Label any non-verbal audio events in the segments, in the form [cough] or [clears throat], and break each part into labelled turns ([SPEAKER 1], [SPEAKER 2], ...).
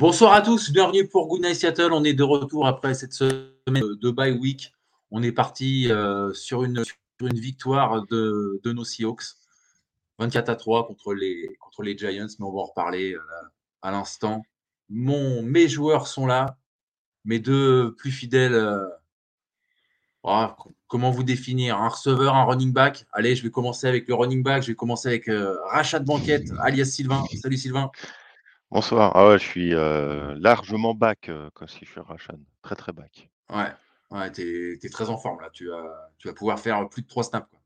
[SPEAKER 1] Bonsoir à tous, bienvenue pour Good Night Seattle. On est de retour après cette semaine de bye week. On est parti euh, sur, une, victoire de, nos Seahawks, 24 à 3 contre les, Giants, mais on va en reparler euh, à l'instant. Mes joueurs sont là, mes deux plus fidèles. Euh, oh, comment vous définir? Un receveur, un running back? Allez, je vais commencer avec le running back. Je vais commencer avec Rachat Banquette, alias Sylvain. Salut Sylvain.
[SPEAKER 2] Bonsoir. Ah ouais, je suis euh, largement back euh, quand si je suis Rachan. Très très back.
[SPEAKER 1] Ouais, ouais tu es, très en forme là. Tu vas, tu vas pouvoir faire plus de 3 snaps. Quoi.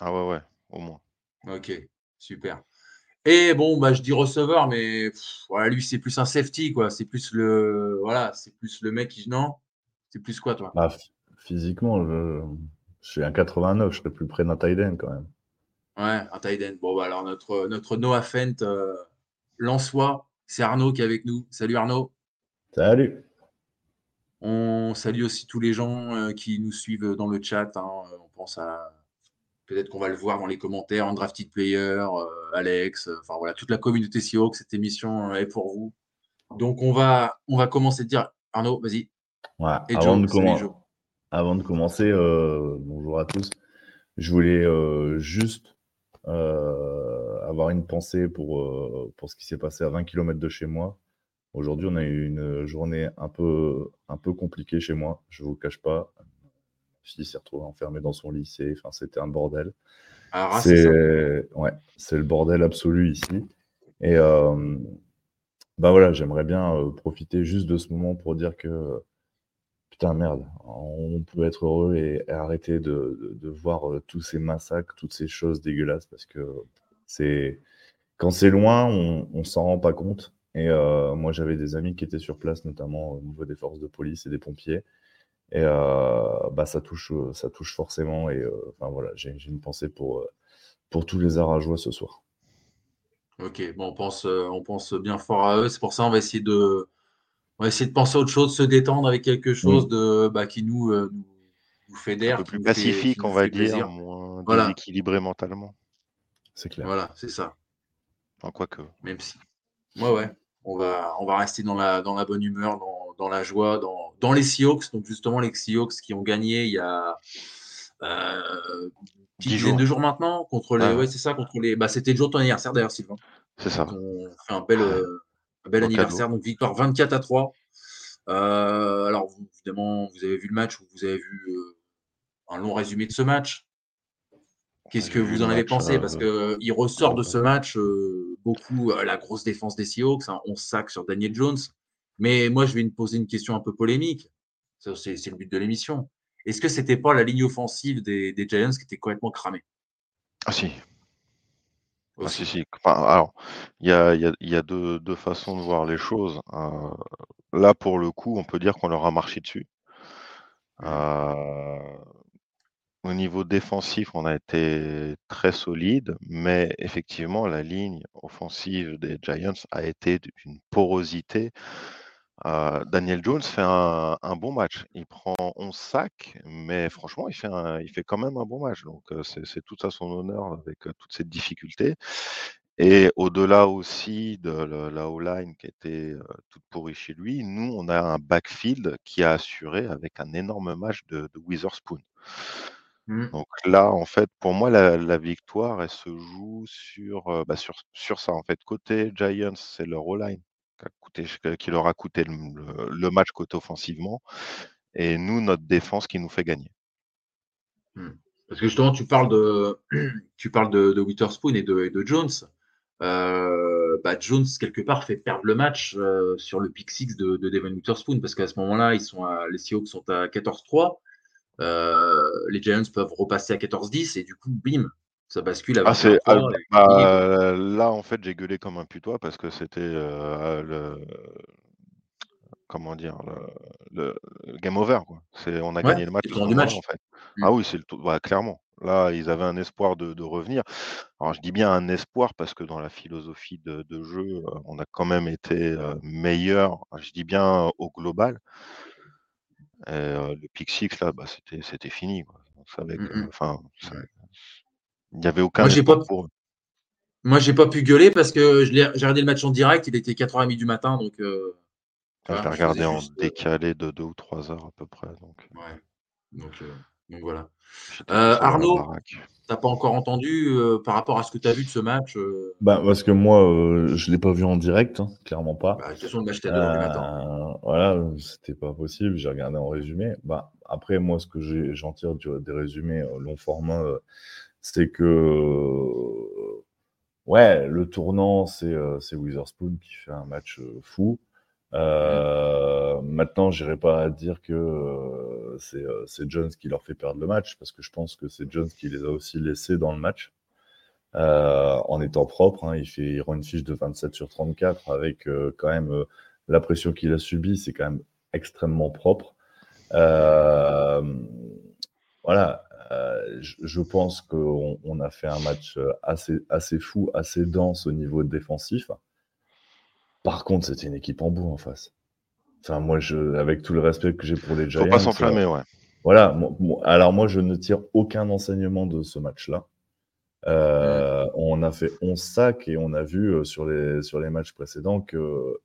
[SPEAKER 2] Ah ouais, ouais, au moins.
[SPEAKER 1] Ok, super. Et bon, bah, je dis receveur, mais voilà, lui, c'est plus un safety, quoi. C'est plus le. Voilà, c'est plus le mec qui. Non? C'est plus quoi, toi?
[SPEAKER 3] Bah, Physiquement, je... je, suis un 89, je serais plus près d'un tight end quand même.
[SPEAKER 1] Ouais, un tight end. Bon, bah, alors notre, notre Noah Fent. Euh, Lançois. C'est Arnaud qui est avec nous. Salut Arnaud.
[SPEAKER 3] Salut.
[SPEAKER 1] On salue aussi tous les gens euh, qui nous suivent dans le chat. Hein. On pense à. Peut-être qu'on va le voir dans les commentaires, Drafted Player, euh, Alex, euh, enfin voilà, toute la communauté que Cette émission est pour vous. Donc on va, on va commencer à dire, Arnaud, vas-y.
[SPEAKER 3] avant, de avant, de commencer, bonjour à tous. Je voulais juste avoir une pensée pour, euh, pour ce qui s'est passé à 20 km de chez moi. Aujourd'hui, on a eu une journée un peu, un peu compliquée chez moi, je ne vous le cache pas. Ma fille s'est retrouvée enfermée dans son lycée, enfin, c'était un bordel. Ah, c'est ouais, le bordel absolu ici. Et euh, bah voilà, j'aimerais bien euh, profiter juste de ce moment pour dire que putain merde, on peut être heureux et, arrêter de, voir tous ces massacres, toutes ces choses dégueulasses parce que quand c'est loin, on, s'en rend pas compte. Et euh, moi, j'avais des amis qui étaient sur place, notamment au niveau des forces de police et des pompiers. Et euh, bah, ça touche, ça touche forcément. Et euh, voilà, j'ai une pensée pour tous les Arajois ce soir.
[SPEAKER 1] Ok, bon, on pense, on pense bien fort à eux. C'est pour ça on va essayer de, on va essayer de penser à autre chose, se détendre avec quelque chose de, bah, qui nous, nous, fédère.
[SPEAKER 2] Un peu plus pacifique, on va dire, moins déséquilibré mentalement.
[SPEAKER 1] C'est clair. Voilà, c'est ça.
[SPEAKER 2] Enfin, quoi que.
[SPEAKER 1] Même si. Ouais, ouais. On va, on va rester dans la, dans la bonne humeur, dans, dans la joie, dans, dans les Seahawks. Donc, justement, les Seahawks qui ont gagné il y a. Euh, dizaine de jours maintenant contre les. Ah. Ouais, c'est ça, contre les. Bah, c'était le jour de ton anniversaire d'ailleurs, Sylvain.
[SPEAKER 2] C'est ça.
[SPEAKER 1] on fait un bel, euh, un bel anniversaire. Donc, victoire 24 à 3. Euh, alors, évidemment, vous avez vu le match, vous avez vu euh, un long résumé de ce match. Qu'est-ce que vous en avez pensé? Parce euh, qu'il ressort de ce match euh, beaucoup euh, la grosse défense des Seahawks, hein, on sac sur Daniel Jones. Mais moi, je vais me poser une question un peu polémique. C'est le but de l'émission. Est-ce que c'était pas la ligne offensive des, Giants qui était complètement cramée?
[SPEAKER 2] Ah si. Ah, si, si. alors, il y a, deux, façons de voir les choses. là, pour le coup, on peut dire qu'on leur a marché dessus. Au niveau défensif, on a été très solide, mais effectivement, la ligne offensive des Giants a été d'une porosité. Euh, Daniel Jones fait un, bon match. Il prend 11 sacs, mais franchement, il fait, il fait quand même un bon match. Donc, euh, c'est tout à son honneur avec euh, toutes ces difficultés. Et au-delà aussi de la O-line qui était toute pourrie chez lui, nous, on a un backfield qui a assuré avec un énorme match de, de Witherspoon. Mmh. Donc là, en fait, pour moi, la, victoire, elle se joue sur, bah, sur, sur ça. En fait, côté Giants, c'est leur O-line qui, leur a coûté le, match côté offensivement. Et nous, notre défense qui nous fait gagner.
[SPEAKER 1] Mmh. Parce que justement, tu parles de, [clears throat] tu parles de, Witherspoon et de, de Jones. Euh, bah, Jones, quelque part, fait perdre le match sur le pick 6 de, Devon Witherspoon parce qu'à ce moment-là, ils sont les Seahawks sont à 14-3. Euh, les Giants peuvent repasser à 14-10 et du coup, bim, ça bascule
[SPEAKER 2] ah, ah bah, là, en fait, j'ai gueulé comme un putois parce que c'était euh, le. Comment dire le, game over. Quoi. On a gagné le match. En fait. Mmh. Ah oui, c'est le. Bah, clairement. Là, ils avaient un espoir de, revenir. Alors, je dis bien un espoir parce que dans la philosophie de, jeu, euh, on a quand même été meilleur. Je dis bien au global. Et, le pick six, là, bah, c'était fini. Mmh enfin, il n'y avait aucun
[SPEAKER 1] Moi, j'ai pas... pour Moi, j'ai pas pu gueuler parce que j'ai regardé le match en direct. Il était 4h30 du matin, donc. Euh,
[SPEAKER 2] je l'ai regardé en décalé de 2 ou 3 heures à peu près. Donc,
[SPEAKER 1] ouais. donc, donc voilà. Arnaud, T'as pas encore entendu euh, par rapport à ce que tu as vu de ce match euh?
[SPEAKER 3] bah, Parce que moi, euh, je ne l'ai pas vu en direct, hein, clairement pas.
[SPEAKER 1] Bah, de m'acheter à
[SPEAKER 3] Voilà, c'était pas possible. J'ai regardé en résumé. Bah, après, moi, ce que j'en tire des résumés long format, c'est que ouais, le tournant, c'est Witherspoon qui fait un match fou. Euh, maintenant, j'irai pas dire que euh, euh, c'est Jones qui leur fait perdre le match, parce que je pense que c'est Jones qui les a aussi laissés dans le match. en étant propre, hein. il, fait, il rend une fiche de 27 sur 34 avec quand même la pression qu'il a subie, c'est quand même extrêmement propre. voilà, je, je, pense qu'on on a fait un match assez, assez fou, assez dense au niveau défensif. Par contre, c'était une équipe en bout en face. Enfin, moi, je, avec tout le respect que j'ai pour les Giants.
[SPEAKER 2] Faut pas s'enflammer, ouais.
[SPEAKER 3] Voilà. alors, moi, je ne tire aucun enseignement de ce match-là. Euh, on a fait 11 sacs et on a vu euh, sur les, sur les matchs précédents que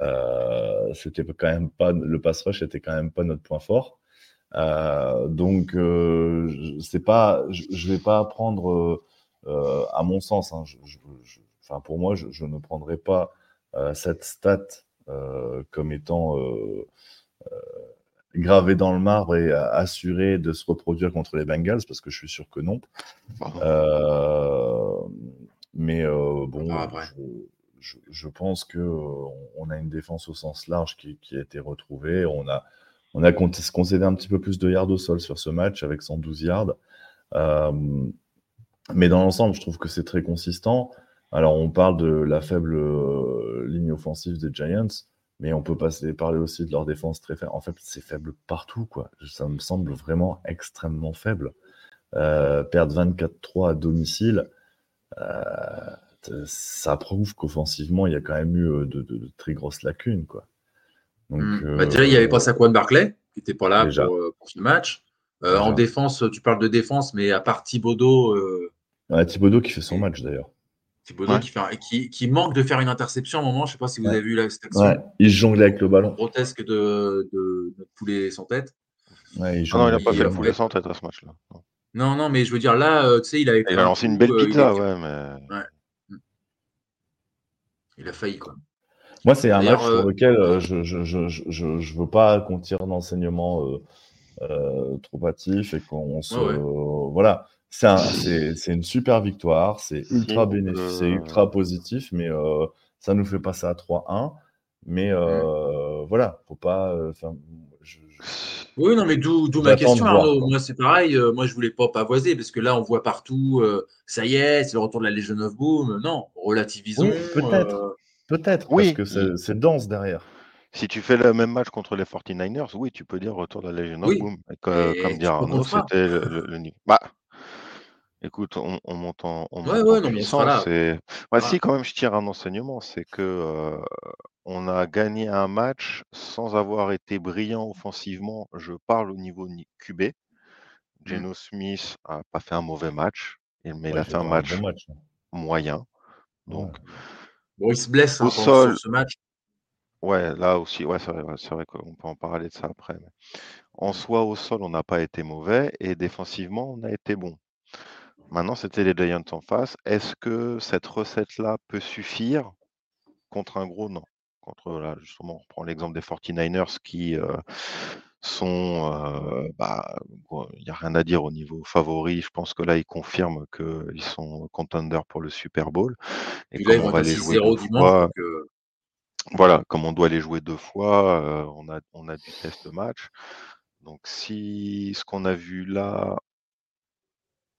[SPEAKER 3] euh, c'était quand même pas le pass rush était quand même pas notre point fort. Donc, c'est pas, je, ne vais pas prendre, à mon sens, hein, enfin pour moi, je, ne prendrai pas euh, cette stat euh, comme étant euh, gravé dans le marbre et assuré de se reproduire contre les Bengals parce que je suis sûr que non. mais bon, ah, je, pense que on a une défense au sens large qui, a été retrouvée. On a, on a concédé un petit peu plus de yards au sol sur ce match avec 112 yards. mais dans l'ensemble, je trouve que c'est très consistant. Alors, on parle de la faible euh, ligne offensive des Giants, mais on peut passer, parler aussi de leur défense très faible. En fait, c'est faible partout, quoi. Ça me semble vraiment extrêmement faible. Euh, perdre 24-3 à domicile, euh, ça prouve qu'offensivement, il y a quand même eu de, très grosses lacunes.
[SPEAKER 1] Donc, hmm. bah, déjà, il n'y avait pas Saquon Barclay, qui n'était pas là pour, ce match. en défense, tu parles de défense, mais à part Thibodeau.
[SPEAKER 3] Ouais, Thibodeau qui fait son match d'ailleurs.
[SPEAKER 1] Thibaudot qui, qui, manque de faire une interception à un moment. Je ne sais pas si vous avez vu la, cette action.
[SPEAKER 3] Ouais. Il jonglait avec le ballon.
[SPEAKER 1] Grotesque de, de, de poulet sans tête.
[SPEAKER 2] Ouais, il ah non, il n'a pas fait le poulet sans tête à ce match-là.
[SPEAKER 1] Non, non, mais je veux dire, là, euh, tu sais, il avait.
[SPEAKER 2] Il a lancé une belle euh, pizza, ouais, mais. Ouais.
[SPEAKER 1] Il a failli, quoi.
[SPEAKER 3] Moi, c'est un match sur euh, lequel je ne je, je, je, je, veux pas qu'on tire d'enseignement euh, trop hâtif et qu'on se. Voilà c'est une super victoire, c'est ultra bénéfique, c'est ultra positif, mais euh, ça nous fait passer à 3-1. Mais euh, voilà, faut pas. Euh,
[SPEAKER 1] oui, non, mais d'où ma question, Moi, c'est pareil. moi, je voulais pas pavoiser parce que là, on voit partout, ça y est, c'est le retour de la Legion of Boom. Non, relativisons.
[SPEAKER 3] peut-être. Peut-être, oui. parce que c'est dense derrière.
[SPEAKER 2] Si tu fais le même match contre les 49ers, oui, tu peux dire retour de la Legion of Boom. Comme, comme dire Arnaud, c'était le, le, Bah, Écoute, on, monte en, on puissance. si, quand même, je tire un enseignement, c'est que on a gagné un match sans avoir été brillant offensivement. Je parle au niveau QB. Mmh. Geno Smith a pas fait un mauvais match, mais il a fait un match, hein. moyen. Donc,
[SPEAKER 1] bon, il se blesse hein, au sol, ce match.
[SPEAKER 2] Ouais, là aussi, ouais, c'est vrai, qu'on peut en parler de ça après. En soi, au sol, on n'a pas été mauvais et défensivement, on a été bon. Maintenant, c'était les Giants en face. Est-ce que cette recette-là peut suffire? Contre un gros non Contre, là, justement, on prend l'exemple des 49ers qui euh, sont. Euh, bah, il n'y a rien à dire au niveau favori. Je pense que là, ils confirment qu'ils sont contenders pour le Super Bowl. Et comme on va les jouer deux fois. Euh voilà, comme on doit les jouer deux fois, on, a, on a du test de match. Donc, si ce qu'on a vu là,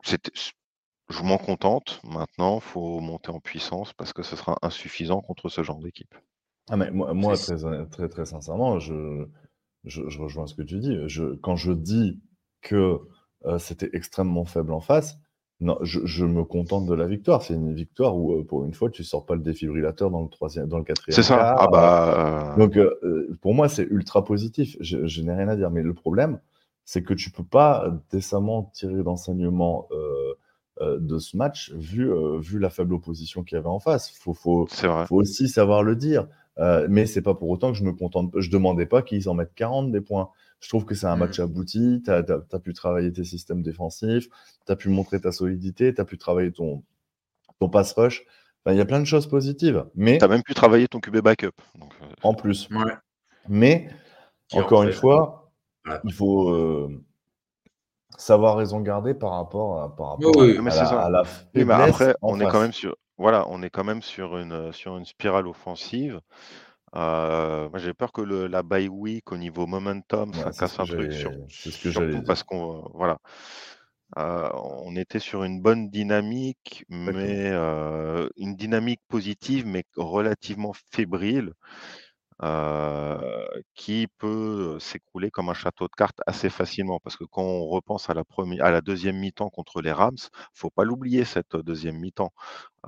[SPEAKER 2] c'était je m'en contente. Maintenant, il faut monter en puissance parce que ce sera insuffisant contre ce genre d'équipe.
[SPEAKER 3] Ah mais moi, très, très, très sincèrement, je, je, rejoins ce que tu dis. Je, quand je dis que euh, c'était extrêmement faible en face, Non, je, me contente de la victoire. C'est une victoire où, euh, pour une fois, tu sors pas le défibrillateur dans le troisième, dans le quatrième.
[SPEAKER 2] C'est ça. Ah bah.
[SPEAKER 3] Donc, pour moi, c'est ultra positif. Je, je n'ai rien à dire. Mais le problème, c'est que tu peux pas décemment tirer d'enseignement de ce match vu, vu la faible opposition qu'il y avait en face. Il faut, faut, faut, aussi savoir le dire. Mais c'est pas pour autant que je me contente. Je demandais pas qu'ils en mettent 40 des points. Je trouve que c'est un match mmh. abouti. Tu as, pu travailler tes systèmes défensifs, tu as pu montrer ta solidité, tu as pu travailler ton, ton pass rush. Il y a plein de choses positives. Mais...
[SPEAKER 2] Tu as même pu travailler ton QB backup.
[SPEAKER 3] Euh, en plus. Mais, encore une fois, il faut euh, savoir raison garder par rapport à, par rapport à, la,
[SPEAKER 2] mais après, on est quand même sur, voilà, on est quand même sur une, sur une spirale offensive euh, moi, j'ai peur que le, la bye week au niveau momentum, ça casse un truc. Sur, ce que surtout parce qu'on voilà, euh, on était sur une bonne dynamique, mais euh, une dynamique positive, mais relativement fébrile. Euh, qui peut s'écrouler comme un château de cartes assez facilement. Parce que quand on repense à la, première, à la deuxième mi-temps contre les Rams, faut pas l'oublier cette deuxième mi-temps.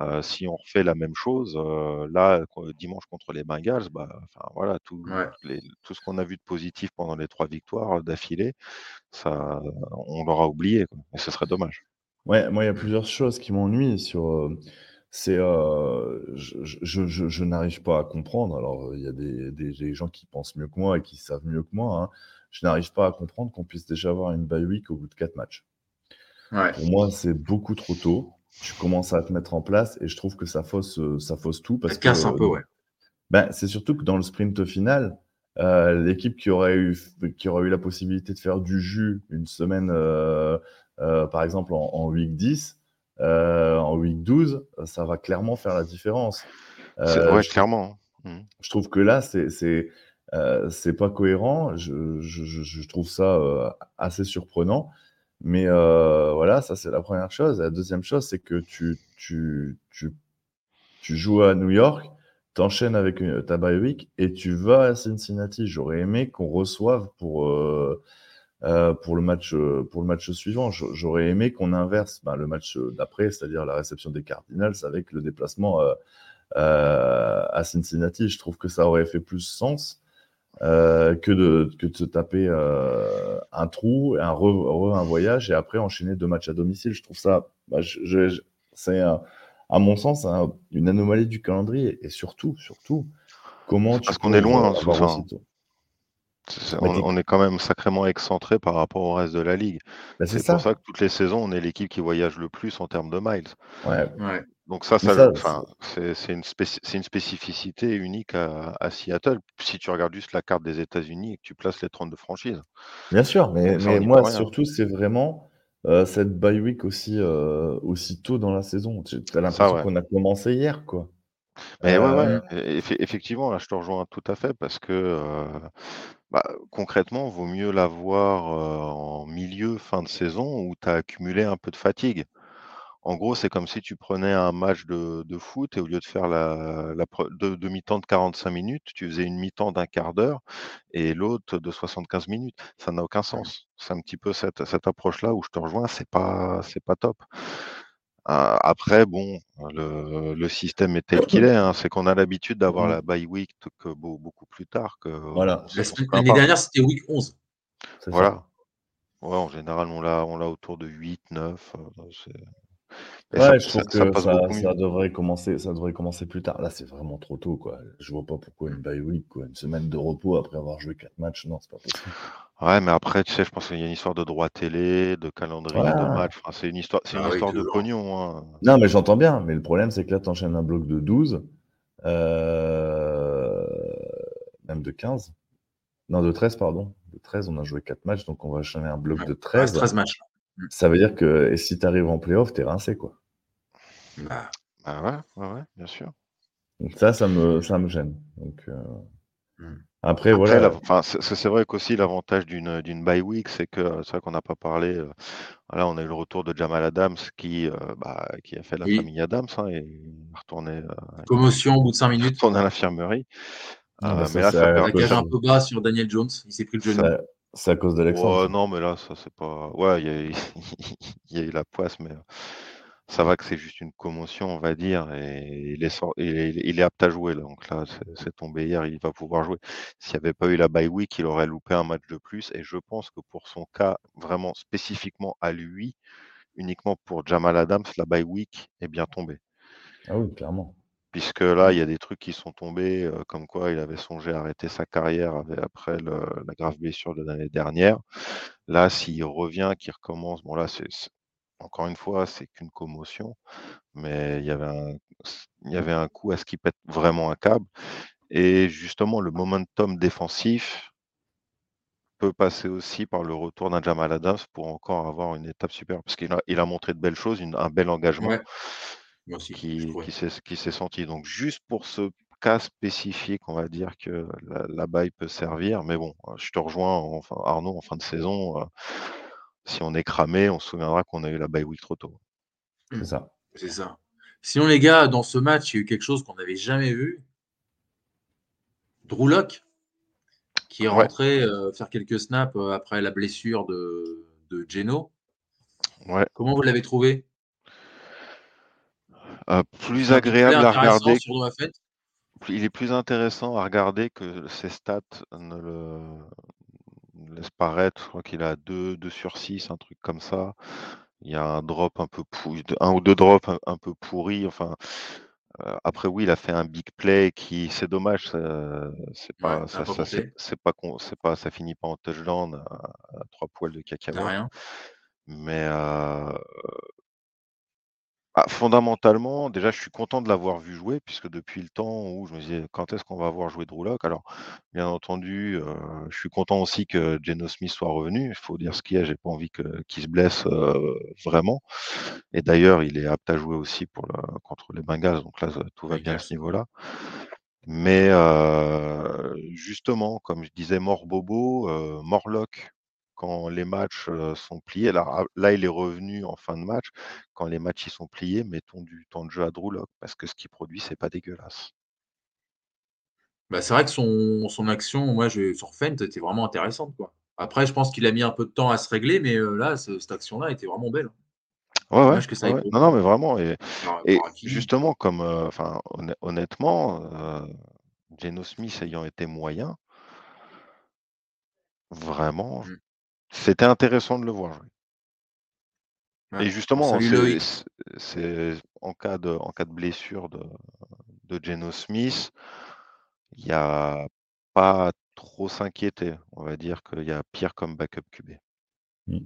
[SPEAKER 2] Euh, si on refait la même chose, euh, là, dimanche contre les Bengals, bah, voilà, tout, tout ce qu'on a vu de positif pendant les trois victoires d'affilée, ça, on l'aura oublié. Et ce serait dommage.
[SPEAKER 3] Ouais, moi, il y a plusieurs choses qui m'ennuient sur c'est, euh, je n'arrive pas à comprendre. Alors, il y a des gens qui pensent mieux que moi et qui savent mieux que moi, hein. Je n'arrive pas à comprendre qu'on puisse déjà avoir une bye week au bout de quatre matchs. Pour moi, c'est beaucoup trop tôt. Tu commences à te mettre en place et je trouve que ça fausse, ça fausse tout parce Ça
[SPEAKER 1] casse un peu, ouais.
[SPEAKER 3] ben, c'est surtout que dans le sprint final, euh, l'équipe qui aurait eu qui aurait eu la possibilité de faire du jus une semaine, euh, par exemple en en week 10 euh, en week 12, ça va clairement faire la différence.
[SPEAKER 2] Euh, ouais, clairement.
[SPEAKER 3] Hein. Mmh. Je trouve que là, c'est c'est euh, pas cohérent. Je, je, je, trouve ça assez surprenant. Mais voilà, ça c'est la première chose. La deuxième chose, c'est que tu, tu, tu, tu, joues à New York, tu enchaînes avec ta bye week et tu vas à Cincinnati. J'aurais aimé qu'on reçoive pour euh, pour, le match, euh, pour le match suivant. J'aurais aimé qu'on inverse ben, le match d'après, c'est-à-dire la réception des Cardinals avec le déplacement euh, à Cincinnati. Je trouve que ça aurait fait plus sens que, de, que de se taper un trou, un, un voyage et après enchaîner deux matchs à domicile. Je trouve ça, bah, c'est à mon sens une anomalie du calendrier et surtout, surtout, comment
[SPEAKER 2] Parce qu'on est loin, hein, on, est quand même sacrément excentré par rapport au reste de la ligue. Bah, c'est pour ça que toutes les saisons, on est l'équipe qui voyage le plus en termes de miles. Donc ça, c'est une, spécificité unique à, Seattle. Si tu regardes juste la carte des États-Unis et que tu places les 32 franchises.
[SPEAKER 3] Bien sûr, mais, moi, surtout, c'est vraiment euh, cette bye week aussi, euh, aussi tôt dans la saison. Tu as l'impression qu'on a commencé hier, quoi.
[SPEAKER 2] Mais ouais, ouais, euh, effectivement, là, je te rejoins tout à fait parce que bah, concrètement, vaut mieux l'avoir en milieu, fin de saison où tu as accumulé un peu de fatigue. En gros, c'est comme si tu prenais un match de, foot et au lieu de faire la, de, mi-temps de 45 minutes, tu faisais une mi-temps d'un quart d'heure et l'autre de 75 minutes. Ça n'a aucun sens. C'est un petit peu cette, cette approche-là où je te rejoins, c'est pas, c'est pas top. Après, bon, le, système est tel qu'il est. Hein. C'est qu'on a l'habitude [clears throat] d'avoir mmh. la bye week que beaucoup plus tard. Que
[SPEAKER 1] voilà. L'année dernière, c'était week 11.
[SPEAKER 2] Voilà. Ouais, en général, on l'a, on l'a autour de 8, 9.
[SPEAKER 3] Ouais, je trouve que ça, devrait commencer, ça devrait commencer plus tard. Là, c'est vraiment trop tôt, quoi. Je vois pas pourquoi une bye week, quoi. Une semaine de repos après avoir joué quatre matchs, non, c'est pas possible.
[SPEAKER 2] Ouais, mais après, tu sais, je pense qu'il y a une histoire de droit télé, de calendrier de match. c'est une histoire, c'est une ah histoire de pognon. Hein.
[SPEAKER 3] Non, mais j'entends bien. Mais le problème, c'est que là, tu enchaînes un bloc de 12, euh, même de 15. Non, de 13, pardon. De 13, on a joué 4 matchs, donc on va enchaîner un bloc de 13.
[SPEAKER 1] 13 matchs.
[SPEAKER 3] Mmh. Ça veut dire que et si tu arrives en playoff, tu es rincé, quoi.
[SPEAKER 2] Bah, bah ouais, ouais, bien sûr.
[SPEAKER 3] Donc ça, ça me, ça me gêne. Donc, euh, mmh. Après, voilà.
[SPEAKER 2] c'est vrai qu'aussi l'avantage d'une d'une bye week, c'est que c'est vrai qu'on n'a pas parlé. Euh, là, on a eu le retour de Jamal Adams qui, euh, bah, qui a fait la famille Adams hein, et retourné.
[SPEAKER 1] Commotion au bout de 5 minutes.
[SPEAKER 2] Retourné à l'infirmerie.
[SPEAKER 1] mais là, ça, ça un peu bas sur Daniel Jones. Il s'est pris le genou.
[SPEAKER 3] C'est à cause d'Alexandre.
[SPEAKER 2] non, mais là, ça, c'est pas. Ouais, il y, a... [laughs] y, a eu la poisse, mais ça va que c'est juste une commotion, on va dire, et il est, il est, apte à jouer. Là. Donc là, c'est tombé hier, il va pouvoir jouer. S'il n'y avait pas eu la bye week, il aurait loupé un match de plus. Et je pense que pour son cas, vraiment spécifiquement à lui, uniquement pour Jamal Adams, la bye week est bien tombée.
[SPEAKER 3] Ah oui, clairement.
[SPEAKER 2] Puisque là, il y a des trucs qui sont tombés, euh, comme quoi il avait songé à arrêter sa carrière après la grave blessure de l'année dernière. Là, s'il revient, qu'il recommence, bon là, c'est encore une fois, c'est qu'une commotion, mais il y avait un, coup à ce qui pète vraiment un câble. Et justement, le momentum défensif peut passer aussi par le retour d'un Jamal Adams pour encore avoir une étape supérieure. Parce qu'il a, il a montré de belles choses, un bel engagement qui, qui s'est senti. Donc, juste pour ce cas spécifique, on va dire que la, la baille peut servir. Mais bon, je te rejoins, enfin, Arnaud, en fin de saison. Euh, si on est cramé, on se souviendra qu'on a eu la bye week trop tôt.
[SPEAKER 3] C'est ça.
[SPEAKER 1] C'est ça. Sinon, les gars, dans ce match, il y a eu quelque chose qu'on n'avait jamais vu. Drew qui est rentré euh, faire quelques snaps euh, après la blessure de, de Geno.
[SPEAKER 2] Ouais.
[SPEAKER 1] Comment vous l'avez trouvé?
[SPEAKER 2] Euh, Plus agréable à regarder. Il est plus intéressant à regarder que ses stats ne le, laisse paraître, je crois qu'il a 2, 2 sur 6, un truc comme ça. Il y a un drop un peu pourri, un ou deux drops un, peu pourris. Enfin, euh, après oui, il a fait un big play qui, c'est dommage, c'est pas, ça, c'est pas, c'est pas, ça finit pas en touchdown à, trois poils de cacahuètes. Mais euh, ah, fondamentalement, déjà, je suis content de l'avoir vu jouer, puisque depuis le temps où je me disais quand est-ce qu'on va voir jouer Drew Alors, bien entendu, euh, je suis content aussi que Geno Smith soit revenu. Il faut dire ce qu'il y a, j'ai pas envie qu'il se blesse euh, vraiment. Et d'ailleurs, il est apte à jouer aussi pour le, contre les Bengals, donc là, tout va bien à ce niveau-là. Mais euh, justement, comme je disais, mort Bobo, Morlock, quand les matchs sont pliés. Là, là, il est revenu en fin de match. Quand les matchs y sont pliés, mettons du temps de jeu à Drew parce que ce qu'il produit, c'est pas dégueulasse.
[SPEAKER 1] Bah, c'est vrai que son, son action, moi, je, sur Fent, était vraiment intéressante. Quoi. Après, je pense qu'il a mis un peu de temps à se régler, mais là, cette action-là était vraiment belle.
[SPEAKER 2] Ouais, ouais, Non, non, mais vraiment. Et, et justement, comme, enfin, honnêtement, Geno Smith ayant été moyen, vraiment, mmh. C'était intéressant de le voir Et justement, c'est en cas de en cas de blessure de, de Geno Smith, il n'y a pas trop s'inquiéter. On va dire qu'il y a pire comme backup QB.
[SPEAKER 1] Mmh.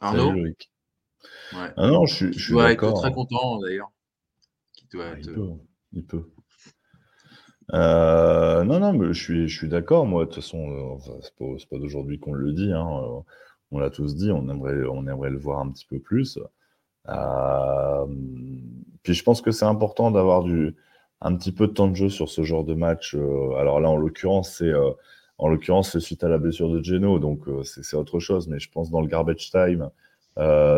[SPEAKER 1] Arnaud?
[SPEAKER 3] Ouais. Ah non, je, je suis
[SPEAKER 1] d'accord. être très content d'ailleurs.
[SPEAKER 3] Ah, il, peut, il peut. Euh, non, non, mais je suis, je suis d'accord. Moi, de toute façon, euh, c'est pas, d'aujourd'hui qu'on le dit. Hein, euh, on l'a tous dit. On aimerait, on aimerait le voir un petit peu plus. puis je pense que c'est important d'avoir un petit peu de temps de jeu sur ce genre de match. alors là, en l'occurrence, c'est en l'occurrence suite à la blessure de Geno, donc c'est autre chose. Mais je pense dans le garbage time,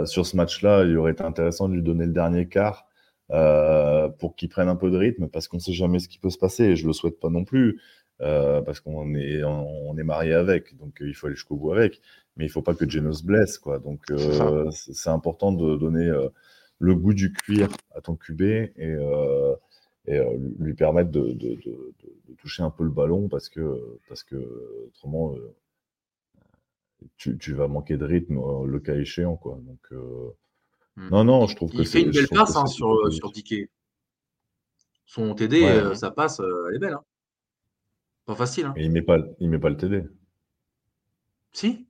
[SPEAKER 3] sur ce match-là, il aurait été intéressant de lui donner le dernier quart euh, pour qu'il prenne un peu de rythme parce qu'on sait jamais ce qui peut se passer et je le souhaite pas non plus euh, parce qu'on est on, est marié avec donc euh, il faut aller jusqu'au bout avec. Mais il faut pas que Geno se blesse quoi. Donc c'est important de donner le goût du cuir à ton QB et, et lui permettre de, de, de, de, toucher un peu le ballon parce que parce que autrement tu, tu, vas manquer de rythme le cas échéant quoi. Donc.
[SPEAKER 1] Non, non, je trouve que Il fait une belle passe hein, sur, euh, sur Dickey. Son TD, euh, ça passe, euh, elle est belle. Hein. Pas facile. Hein.
[SPEAKER 3] il met pas, il met pas le TD.
[SPEAKER 1] Si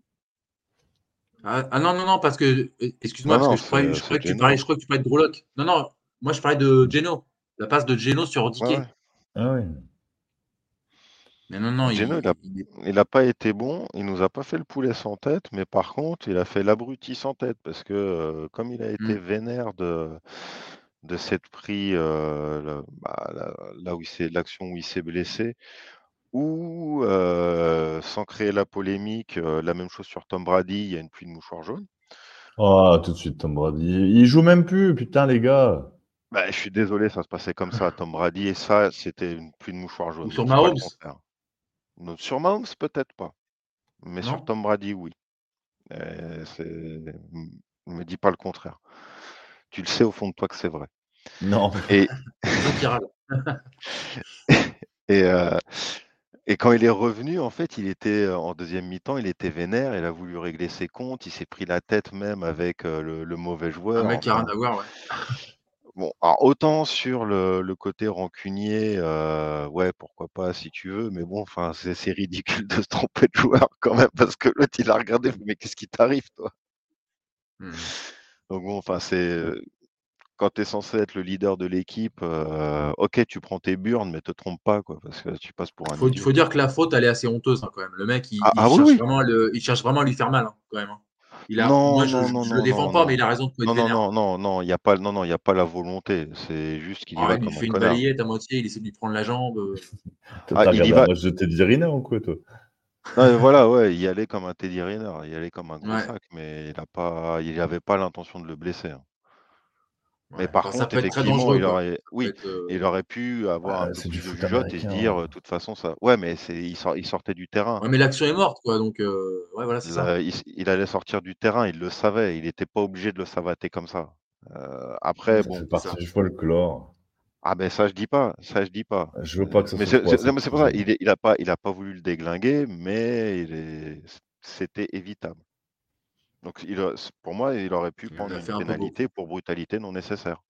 [SPEAKER 1] ah, ah, non, non, non, parce que. Excuse-moi, parce que je, croyais, je, que tu parlais, je crois que tu parlais de Groloc. Non, non, moi je parlais de Geno. La passe de Geno sur Dickey.
[SPEAKER 3] Ah oui.
[SPEAKER 1] Mais non, non,
[SPEAKER 2] il n'a pas été bon, il nous a pas fait le poulet sans tête, mais par contre, il a fait l'abruti sans tête parce que euh, comme il a été mmh. vénère de, de cette pris euh, bah, là où c'est l'action où il s'est blessé, ou euh, sans créer la polémique, la même chose sur Tom Brady, il y a une pluie de mouchoirs jaunes.
[SPEAKER 3] Oh, tout de suite, Tom Brady. Il joue même plus, putain, les gars.
[SPEAKER 2] Bah, je suis désolé, ça se passait comme ça, Tom Brady, et ça, c'était une pluie de mouchoirs jaunes.
[SPEAKER 1] sur Mahomes
[SPEAKER 2] sur Mahomes, peut-être pas. Mais sur Tom Brady, oui. Ne me dis pas le contraire. Tu le sais au fond de toi que c'est vrai.
[SPEAKER 3] Non.
[SPEAKER 2] Et, [laughs] [laughs] et, euh, et quand il est revenu, en fait, il était en deuxième mi-temps, il était vénère, il a voulu régler ses comptes, il s'est pris la tête même avec le, mauvais joueur.
[SPEAKER 1] Un mec qui a rien à voir, ouais.
[SPEAKER 2] Bon, alors autant sur le, côté rancunier, ouais, pourquoi pas si tu veux, mais bon, enfin, c'est ridicule [laughs] de se tromper de joueur quand même, parce que l'autre, il a regardé, mais qu'est-ce qui t'arrive, toi? Mmh. Donc bon, enfin, c'est quand tu es censé être le leader de l'équipe, ok, tu prends tes burnes, mais te trompe pas, quoi, parce que tu passes pour un.
[SPEAKER 1] Il faut, dire que la faute, elle est assez honteuse hein, quand même. Le mec, il, ah, ah cherche Vraiment il, cherche Vraiment à lui faire mal, hein, quand même. Hein. Il a, non, moi, je ne le défends pas, mais il a raison de
[SPEAKER 2] non, non, non, non, non, il n'y a pas, non, non, il y a pas la volonté. C'est juste qu'il y va
[SPEAKER 1] il
[SPEAKER 2] comme
[SPEAKER 1] fait une balayette à moitié, il essaie de lui prendre la jambe. Euh. [laughs]
[SPEAKER 3] ah, il y va. Je t'ai dit Riner ou quoi, toi?
[SPEAKER 2] Voilà, ouais, il y allait comme un Teddy Riner, il y allait comme un gros sac, mais il n'avait pas, il pas l'intention de le blesser. Hein. Mais par contre, effectivement, il aurait, oui, euh, il aurait pu avoir un peu plus de jugeote et se dire, de toute façon, ça. Ouais, mais c'est, il, sortait du terrain.
[SPEAKER 1] Ouais, mais l'action est morte, quoi. Donc, euh, ouais, voilà, c'est ça.
[SPEAKER 2] Il, allait sortir du terrain, il le savait. Il n'était pas obligé de le savater comme ça. Euh, après,
[SPEAKER 3] ça
[SPEAKER 2] bon.
[SPEAKER 3] C'est partie du folklore.
[SPEAKER 2] Ah ben ça je dis pas, ça je dis pas.
[SPEAKER 3] Je veux pas que ça
[SPEAKER 2] mais
[SPEAKER 3] soit.
[SPEAKER 2] C'est pour ça, il, il a pas, il a pas voulu le déglinguer, mais c'était évitable. Donc, il pour moi, il aurait pu prendre une pénalité pour brutalité non nécessaire,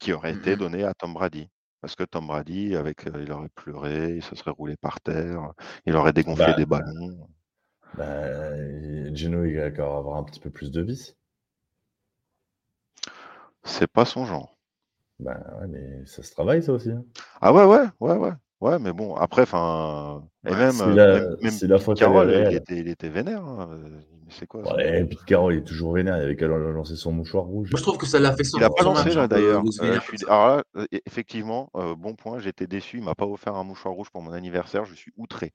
[SPEAKER 2] qui aurait été donnée à Tom Brady. Parce que Tom Brady, avec, il aurait pleuré, il se serait roulé par terre, il aurait dégonflé bah, des ballons.
[SPEAKER 3] Bah, Gino, il va encore avoir un petit peu plus de vis.
[SPEAKER 2] C'est pas son genre.
[SPEAKER 3] Bah ouais, mais ça se travaille, ça aussi. Hein.
[SPEAKER 2] Ah ouais, ouais, ouais, ouais. Ouais, mais bon, après, enfin. Et même,
[SPEAKER 3] c'est la, même, la faute
[SPEAKER 2] Carole, il était, il était vénère. Hein. C'est quoi
[SPEAKER 3] ouais, Pete Carroll, il est toujours vénère. Il avait qu'à lancer son mouchoir rouge.
[SPEAKER 1] Moi, je trouve que ça l'a fait
[SPEAKER 2] sortir. Il n'a pas lancé, là, d'ailleurs. Euh, alors là, euh, effectivement, euh, bon point, j'étais déçu. Il m'a pas offert un mouchoir rouge pour mon anniversaire. Je suis outré.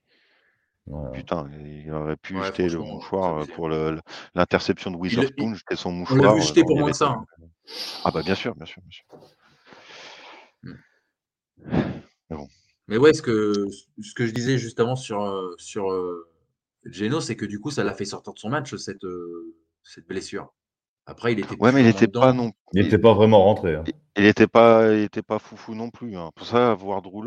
[SPEAKER 2] Putain, il aurait pu jeter le mouchoir pour l'interception de Witherspoon, jeter son mouchoir. On
[SPEAKER 1] l'a vu jeter pour moins que ça. Hein.
[SPEAKER 2] Ah bah bien sûr, bien sûr, bien sûr.
[SPEAKER 1] Hmm. Mais bon. Mais ouais, ce que, ce que je disais justement sur, euh, sur euh, Geno, c'est que du coup, ça l'a fait sortir de son match, cette, euh, cette blessure. Après, il était
[SPEAKER 2] ouais, mais il n'était pas non.
[SPEAKER 3] Il n'était pas vraiment rentré. Hein.
[SPEAKER 2] Il n'était pas, il était pas foufou non plus. Hein. Pour ça, voir Drew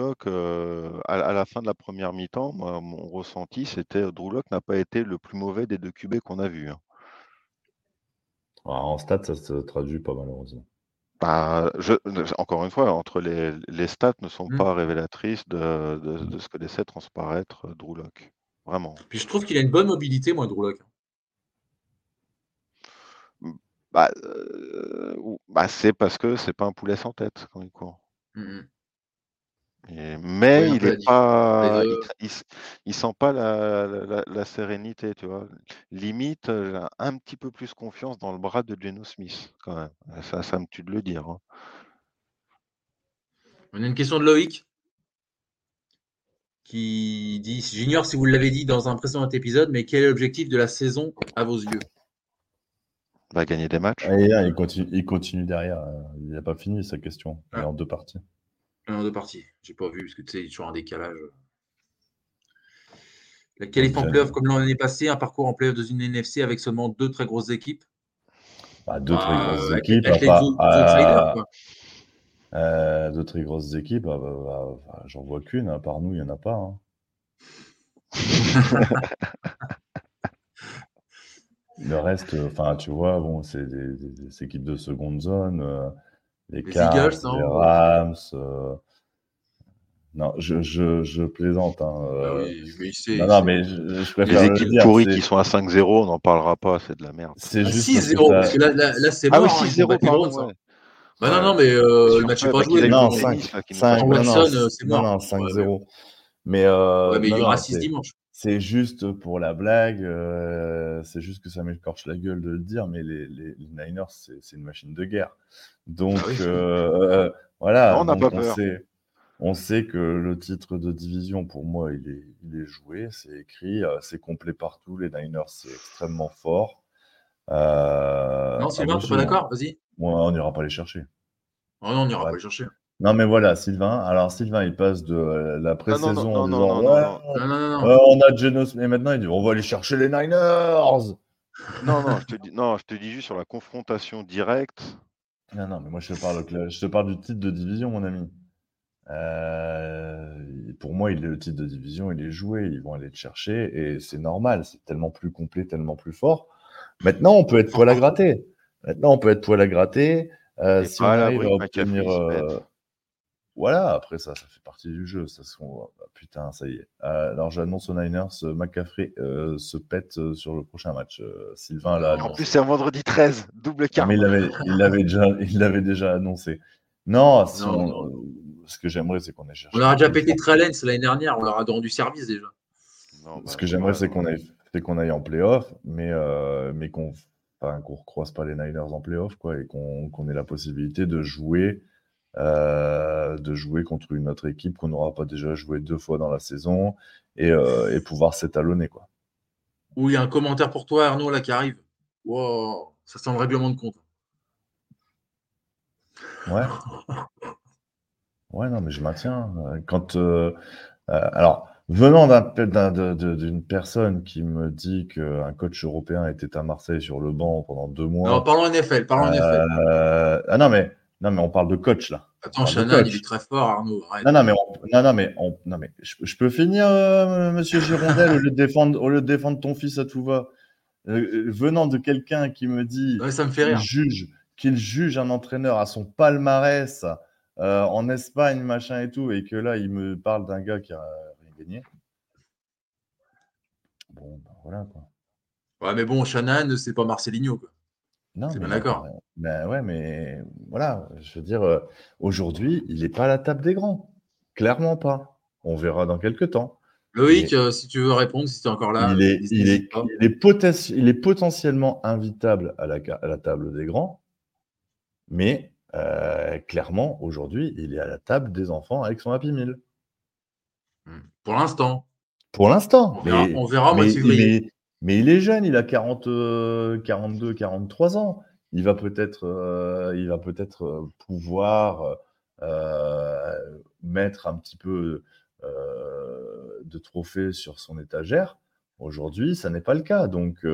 [SPEAKER 2] à, la fin de la première mi-temps, mon ressenti, c'était Drew n'a pas été le plus mauvais des deux QB qu'on a vus. Hein.
[SPEAKER 3] en stade, ça se traduit pas malheureusement.
[SPEAKER 2] Bah, encore une fois, entre les, stats ne sont mmh. pas révélatrices de, ce que laissait transparaître euh, Drew Vraiment.
[SPEAKER 1] Puis je trouve qu'il a une bonne mobilité, moi, Drew
[SPEAKER 2] mmh, bah, euh, bah, c'est parce que c'est pas un poulet sans tête quand il court. Mmh mais il est pas, il, sent pas la, sérénité, tu vois? Limite, j'ai un petit peu plus confiance dans le bras de Geno Smith, quand même. Ça, ça me tue de le dire. Hein.
[SPEAKER 1] On a une question de Loïc qui dit J'ignore si vous l'avez dit dans un précédent épisode, mais quel est l'objectif de la saison à vos yeux?
[SPEAKER 2] Va gagner des matchs.
[SPEAKER 3] Ah, il, continue, il continue derrière. Il n'a pas fini sa question. Il est ah. en deux parties.
[SPEAKER 1] Deux parties. J'ai pas vu parce que tu sais, il y a toujours un décalage. La qualif en playoff comme l'année passée, un parcours en playoff dans une NFC avec seulement deux très grosses équipes?
[SPEAKER 3] Bah, deux très grosses équipes. Hein, euh, deux très grosses équipes, bah, j'en vois qu'une. À part nous, il n'y en a pas. Hein. [laughs] Le reste, enfin, tu vois, bon, c'est des, équipes de seconde zone. Euh, les, les Eagles, les Rams. Euh, non, je, je, je plaisante. Hein,
[SPEAKER 1] ah euh... oui, mais
[SPEAKER 3] non, non, mais je, je préfère
[SPEAKER 2] Les équipes pourries qui sont à 5-0, on n'en parlera pas, c'est de la merde.
[SPEAKER 1] C'est juste 6-0, parce que là, là, là c'est mort.
[SPEAKER 2] Ah oui, 6-0, pardon. Ouais.
[SPEAKER 1] Bah non, non, mais euh, le match n'est pas joué.
[SPEAKER 3] Non, 5, 5, non, non, 5-0. Mais, euh,
[SPEAKER 1] ouais, mais il y aura 6 dimanche.
[SPEAKER 3] C'est juste pour la blague, euh, c'est juste que ça m'écorche la gueule de le dire, mais les, les, les Niners, c'est une machine de guerre. Donc, oui. euh, [laughs] voilà.
[SPEAKER 2] on n'a pas peur.
[SPEAKER 3] Sait, on sait que le titre de division, pour moi, il est, il est joué, c'est écrit, euh, c'est complet partout. Les Niners, c'est extrêmement fort.
[SPEAKER 1] Euh, non, Sylvain, tu pas d'accord? Vas-y.
[SPEAKER 3] on n'ira pas les chercher.
[SPEAKER 1] Oh non, on n'ira pas les chercher.
[SPEAKER 3] Non, mais voilà, Sylvain. Alors, Sylvain, il passe de euh, la pré-saison en disant
[SPEAKER 1] ouais,
[SPEAKER 3] on a Genos, et maintenant il dit on va aller chercher les Niners.
[SPEAKER 2] Non, non, je te dis, non, je te dis juste sur la confrontation directe.
[SPEAKER 3] Non, non, mais moi je te parle, je te parle du titre de division, mon ami. Euh, pour moi, il est le titre de division, il est joué, ils vont aller le chercher et c'est normal, c'est tellement plus complet, tellement plus fort. Maintenant, on peut être poil à gratter. Maintenant, on peut être poil à gratter. Euh, si on arrive à obtenir. Euh, voilà, après ça, ça fait partie du jeu. Ça sont... Ah, putain, ça y est. alors j'annonce aux Niners, McCaffrey se pète sur le prochain match. Sylvain là.
[SPEAKER 2] En plus, c'est un vendredi 13, double quart.
[SPEAKER 3] Mais il l'avait déjà, il déjà annoncé. Non, ce que j'aimerais, c'est qu'on ait cherché.
[SPEAKER 1] On leur a déjà pété Trellens l'année dernière, on leur a rendu service déjà.
[SPEAKER 3] ce bah, que j'aimerais, c'est qu'on aille, qu'on aille en playoff, mais, euh, mais qu'on ne recroise pas les Niners en playoff, quoi, et qu'on ait la possibilité de jouer, euh, de jouer contre une autre équipe qu'on n'aura pas déjà joué deux fois dans la saison et, euh, et pouvoir s'étalonner. Quoi.
[SPEAKER 1] Oui, un commentaire pour toi, Arnaud, là, qui arrive. Wow, ça sent le règlement de compte.
[SPEAKER 3] Ouais. [laughs] Ouais, non, mais je maintiens. Euh, quand, euh, euh, alors, venant d'une personne qui me dit qu'un coach européen était à Marseille sur le banc pendant deux mois.
[SPEAKER 1] Non, parlons NFL, parlons NFL.
[SPEAKER 3] ah non, mais, non, mais on parle de coach là.
[SPEAKER 1] Attends, Chanel, il est très fort, Arnaud.
[SPEAKER 3] Non, non, mais, non, non, mais, non, mais je, peux finir, monsieur Girondel, au, lieu de défendre, au lieu de défendre ton fils à tout va. venant de quelqu'un qui me dit
[SPEAKER 1] ça me fait rire.
[SPEAKER 3] juge qu'il juge un entraîneur à son palmarès euh, en Espagne, machin et tout, et que là, il me parle d'un gars qui a rien gagné. Bon, ben voilà quoi.
[SPEAKER 1] Ouais, mais bon, Shannon, c'est pas Marcelinho. Quoi.
[SPEAKER 3] Non, c'est bien d'accord. Ben ouais, mais voilà, je veux dire, euh, aujourd'hui, il n'est pas à la table des grands. Clairement pas. On verra dans quelques temps.
[SPEAKER 1] Loïc, euh, si tu veux répondre, si tu es encore là.
[SPEAKER 3] Il est, il est, il est, il est potentiellement invitable à la, à la table des grands, mais euh, clairement, aujourd'hui, il est à la table des enfants avec son Happy Meal.
[SPEAKER 1] Hmm. Pour l'instant.
[SPEAKER 3] Pour l'instant.
[SPEAKER 1] On verra, mais,
[SPEAKER 3] mais, il est jeune, il a 40, 42, 43 ans. Il va peut-être euh, peut-être euh, pouvoir mettre un petit peu de trophées sur son étagère. Aujourd'hui, ça n'est pas le cas. Donc,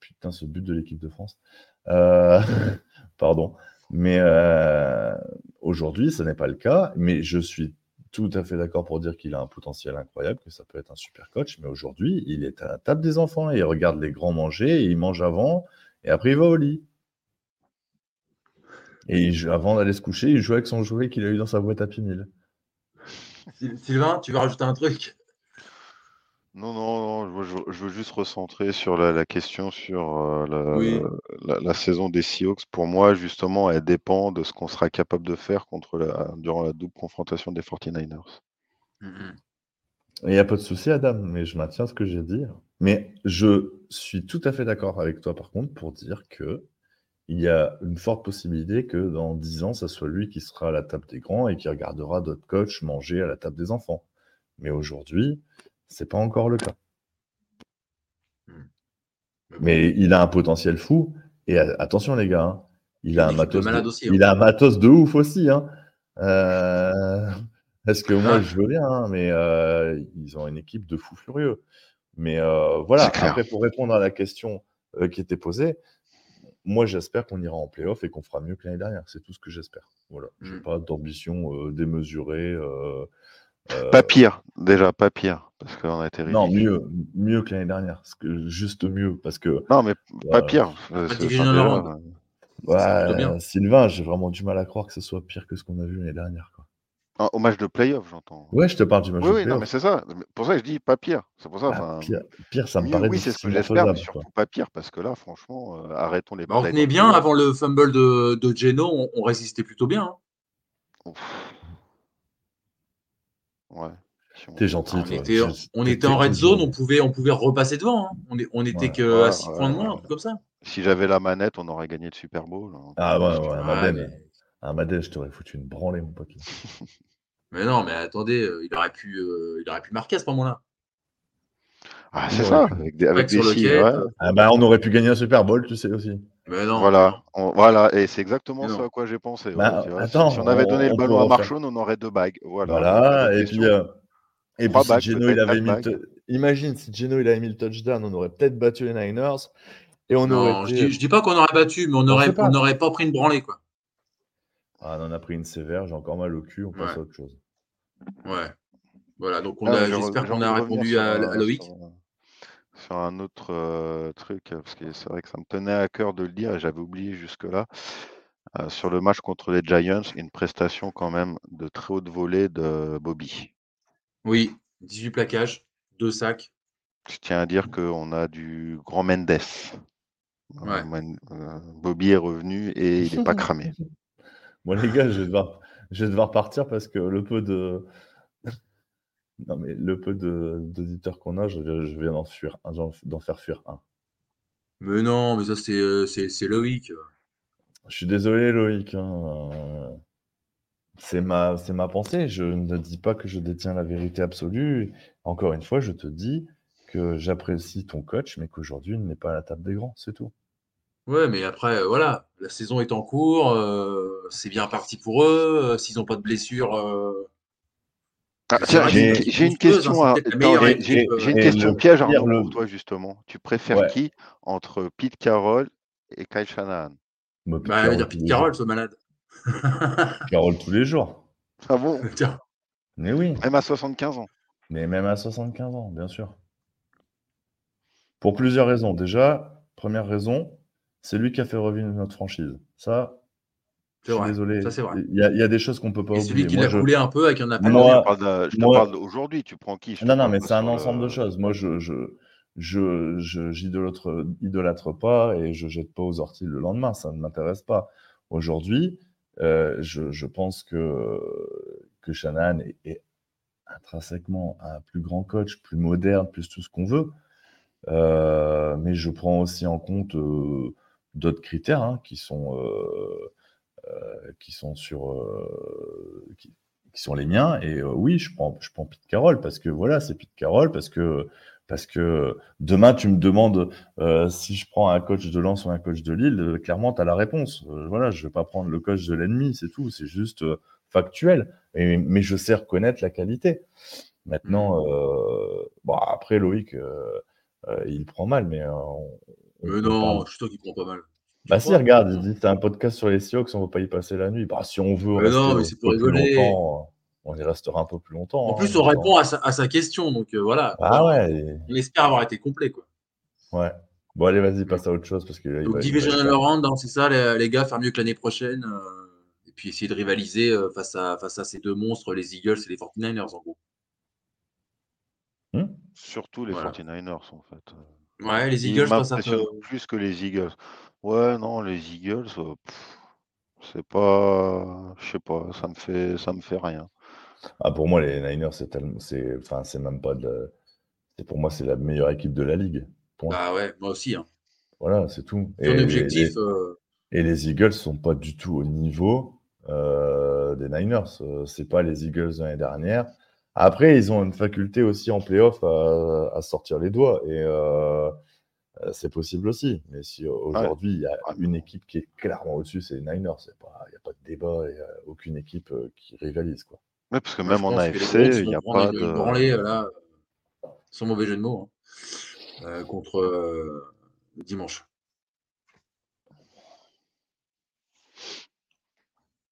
[SPEAKER 3] putain, ce but de l'équipe de France. [laughs] Pardon. Mais euh, aujourd'hui, ce n'est pas le cas. Mais je suis tout à fait d'accord pour dire qu'il a un potentiel incroyable, que ça peut être un super coach. Mais aujourd'hui, il est à la table des enfants et il regarde les grands manger, et il mange avant, et après il va au lit. Et avant d'aller se coucher, il joue avec son jouet qu'il a eu dans sa boîte à pinil.
[SPEAKER 1] Sylvain, tu veux rajouter un truc?
[SPEAKER 2] Non, non, non, je veux, juste recentrer sur la, question sur euh, la, saison des Seahawks. Pour moi, justement, elle dépend de ce qu'on sera capable de faire contre la, durant la double confrontation des 49ers.
[SPEAKER 3] Mmh Il n'y a pas de souci, Adam, mais je maintiens ce que j'ai dit. Mais je suis tout à fait d'accord avec toi, par contre, pour dire que il y a une forte possibilité que dans 10 ans, ce soit lui qui sera à la table des grands et qui regardera d'autres coachs manger à la table des enfants. Mais aujourd'hui, c'est pas encore le cas. Hmm. Mais il a un potentiel fou. Et attention, les gars, hein, il, a un matos de, hein. il a un matos de ouf aussi. Hein. Euh, [laughs] est-ce que moi, je veux bien, mais euh, ils ont une équipe de fous furieux. Mais euh, voilà, après, pour répondre à la question qui était posée, moi, j'espère qu'on ira en playoff et qu'on fera mieux que l'année dernière. C'est tout ce que j'espère. Voilà. Je n'ai hmm. pas d'ambition démesurée.
[SPEAKER 2] Pas pire, déjà, pas pire. Parce qu'on a été
[SPEAKER 3] Non, mieux, mieux que l'année dernière. Que, juste mieux. Parce que.
[SPEAKER 2] Non, mais pas pire.
[SPEAKER 3] Ouais, Sylvain, j'ai vraiment du mal à croire que ce soit pire que ce qu'on a vu l'année dernière. Quoi.
[SPEAKER 2] Ah, au match de playoff, j'entends.
[SPEAKER 3] Ouais, je te parle du match
[SPEAKER 2] oui,
[SPEAKER 3] de
[SPEAKER 2] oui, non, mais c'est ça. Pour ça que je dis pas pire. C'est pour ça.
[SPEAKER 3] Ah, pire, ça me paraît
[SPEAKER 2] Oui, c'est ce que j'espère, mais surtout pas pire, parce que là, franchement, euh, arrêtons les
[SPEAKER 1] bah, On tenait bien avant le fumble de, de Geno, on, résistait plutôt bien.
[SPEAKER 2] Hein. Ouais.
[SPEAKER 3] T'es gentil.
[SPEAKER 1] On, était, en red zone, on pouvait, on pouvait repasser devant. Hein. On, on était que à 6 points de moins, un truc comme ça.
[SPEAKER 2] Si j'avais la manette, on aurait gagné le Super Bowl.
[SPEAKER 3] Hein. Ah ouais, ouais, Madden, mais... Madden, je t'aurais foutu une branlée, mon pote. [laughs]
[SPEAKER 1] mais non, mais attendez, euh, il, aurait pu, euh, il aurait pu marquer à ce moment-là.
[SPEAKER 2] Ah, c'est ça, avec des, avec des
[SPEAKER 3] ah, bah, on aurait pu gagner un Super Bowl, tu sais aussi.
[SPEAKER 2] Voilà, voilà, et c'est exactement ce à quoi j'ai pensé. Bah, si, on avait donné le ballon à Marchon, on aurait deux bagues.
[SPEAKER 3] Voilà, et puis, euh, et puis si Geno, il avait mis Imagine si Geno il avait mis le touchdown, on aurait peut-être battu les Niners. Et on aurait
[SPEAKER 1] je, dis, dis, pas qu'on aurait battu, mais on n'aurait pas. pas. pris une branlée. Quoi.
[SPEAKER 3] Ah, on en a pris une sévère, j'ai encore mal au cul, on passe à autre chose.
[SPEAKER 1] Ouais. Voilà, donc ah, j'espère qu'on a répondu à, Loïc
[SPEAKER 2] sur un autre euh, truc, parce que c'est vrai que ça me tenait à cœur de le dire et j'avais oublié jusque-là. Euh, sur le match contre les Giants, une prestation quand même de très haute volée de Bobby.
[SPEAKER 1] Oui, 18 plaquages, 2 sacs.
[SPEAKER 3] Je tiens à dire qu'on a du grand Mendes. Euh, Bobby est revenu et il n'est pas cramé. [laughs] Moi, les gars, je vais, devoir, je vais devoir partir parce que le peu de, non, mais le peu d'auditeurs qu'on a, je, viens d'en fuir d'en faire fuir un.
[SPEAKER 1] Mais non, mais ça, c'est euh, Loïc.
[SPEAKER 3] Je suis désolé, Loïc. Hein, c'est ma, ma pensée. Je ne dis pas que je détiens la vérité absolue. Encore une fois, je te dis que j'apprécie ton coach, mais qu'aujourd'hui, il n'est pas à la table des grands. C'est tout.
[SPEAKER 1] Ouais, mais après, euh, voilà, la saison est en cours. Euh, c'est bien parti pour eux. S'ils n'ont pas de blessure
[SPEAKER 2] ah, j'ai une question, j'ai une question piège pour toi justement. Tu préfères qui entre Pete Carroll et Kyle Shanahan?
[SPEAKER 1] Bah, bah il va dire Pete Carroll, ce malade.
[SPEAKER 3] Carroll tous les jours.
[SPEAKER 2] Ah bon? [laughs]
[SPEAKER 3] Mais oui.
[SPEAKER 2] Même à 75 ans.
[SPEAKER 3] Mais même à 75 ans, bien sûr. Pour plusieurs raisons. Déjà, première raison, c'est lui qui a fait revivre notre franchise. Ça, désolé. Il y, a des choses qu'on peut pas oublier.
[SPEAKER 1] celui qui l'a coulé un peu avec un appel.
[SPEAKER 2] Moi, je te parle d'aujourd'hui. Tu prends qui
[SPEAKER 3] Non, non, mais c'est un ensemble de choses. Moi, je, je, je, j'idolâtre, idolâtre pas et je jette pas aux orties le lendemain. Ça ne m'intéresse pas. Aujourd'hui, euh, je, je, pense que que Shannon est, intrinsèquement un plus grand coach, plus moderne, plus tout ce qu'on veut. Euh, mais je prends aussi en compte euh, d'autres critères hein, qui sont euh, qui sont sur euh, qui, sont les miens. Et euh, oui, je prends, je prends Pete Carroll parce que voilà, c'est Pete Carroll parce que parce que demain, tu me demandes si je prends un coach de Lens ou un coach de Lille, clairement, tu as la réponse. voilà, je ne vais pas prendre le coach de l'ennemi, c'est tout. C'est juste factuel. mais je sais reconnaître la qualité. Maintenant, bon, après, Loïc, il prend mal, mais.
[SPEAKER 1] non, je suis toi qui prend pas mal.
[SPEAKER 3] Bah si, regarde, il dit c'est un podcast sur les Seahawks, on ne va pas y passer la nuit. Bah si on veut,
[SPEAKER 1] mais non, mais c'est pour rigoler.
[SPEAKER 3] on y restera un peu plus longtemps.
[SPEAKER 1] En plus, hein, on répond à sa, question, donc euh, voilà.
[SPEAKER 3] Ah ouais.
[SPEAKER 1] On espère avoir été complet, quoi.
[SPEAKER 3] Ouais. Bon, allez, vas-y, passe à autre chose. Parce que,
[SPEAKER 1] donc, Divisional round, hein, c'est ça, les, gars, faire mieux que l'année prochaine. Euh, et puis essayer de rivaliser euh, face, à, face à ces deux monstres, les Eagles et les 49ers, en gros.
[SPEAKER 2] Hmm? Surtout les 49ers, en fait.
[SPEAKER 1] Ouais, les Eagles,
[SPEAKER 2] je pense plus que les Eagles. Ouais, non, les Eagles, euh, c'est pas, je sais pas, ça me fait, ça me fait rien.
[SPEAKER 3] Ah, pour moi, les Niners, c'est tellement, c'est, enfin, c'est même pas de, c'est pour moi, c'est la meilleure équipe de la ligue.
[SPEAKER 1] Bah ouais, moi aussi. Hein.
[SPEAKER 3] Voilà, c'est tout.
[SPEAKER 1] Et objectif. les, euh,
[SPEAKER 3] et les Eagles sont pas du tout au niveau euh, des Niners. C'est pas les Eagles de l'année dernière. Après, ils ont une faculté aussi en playoff à, à sortir les doigts. Et euh, c'est possible aussi. Mais si aujourd'hui, il y a une équipe qui est clairement au-dessus, c'est les Niners. Il n'y a pas de débat et aucune équipe euh, qui rivalise. Quoi.
[SPEAKER 2] parce que même en AFC, il n'y a pas de.
[SPEAKER 1] Branler, là, sans mauvais jeu de mots, hein, euh, contre dimanche.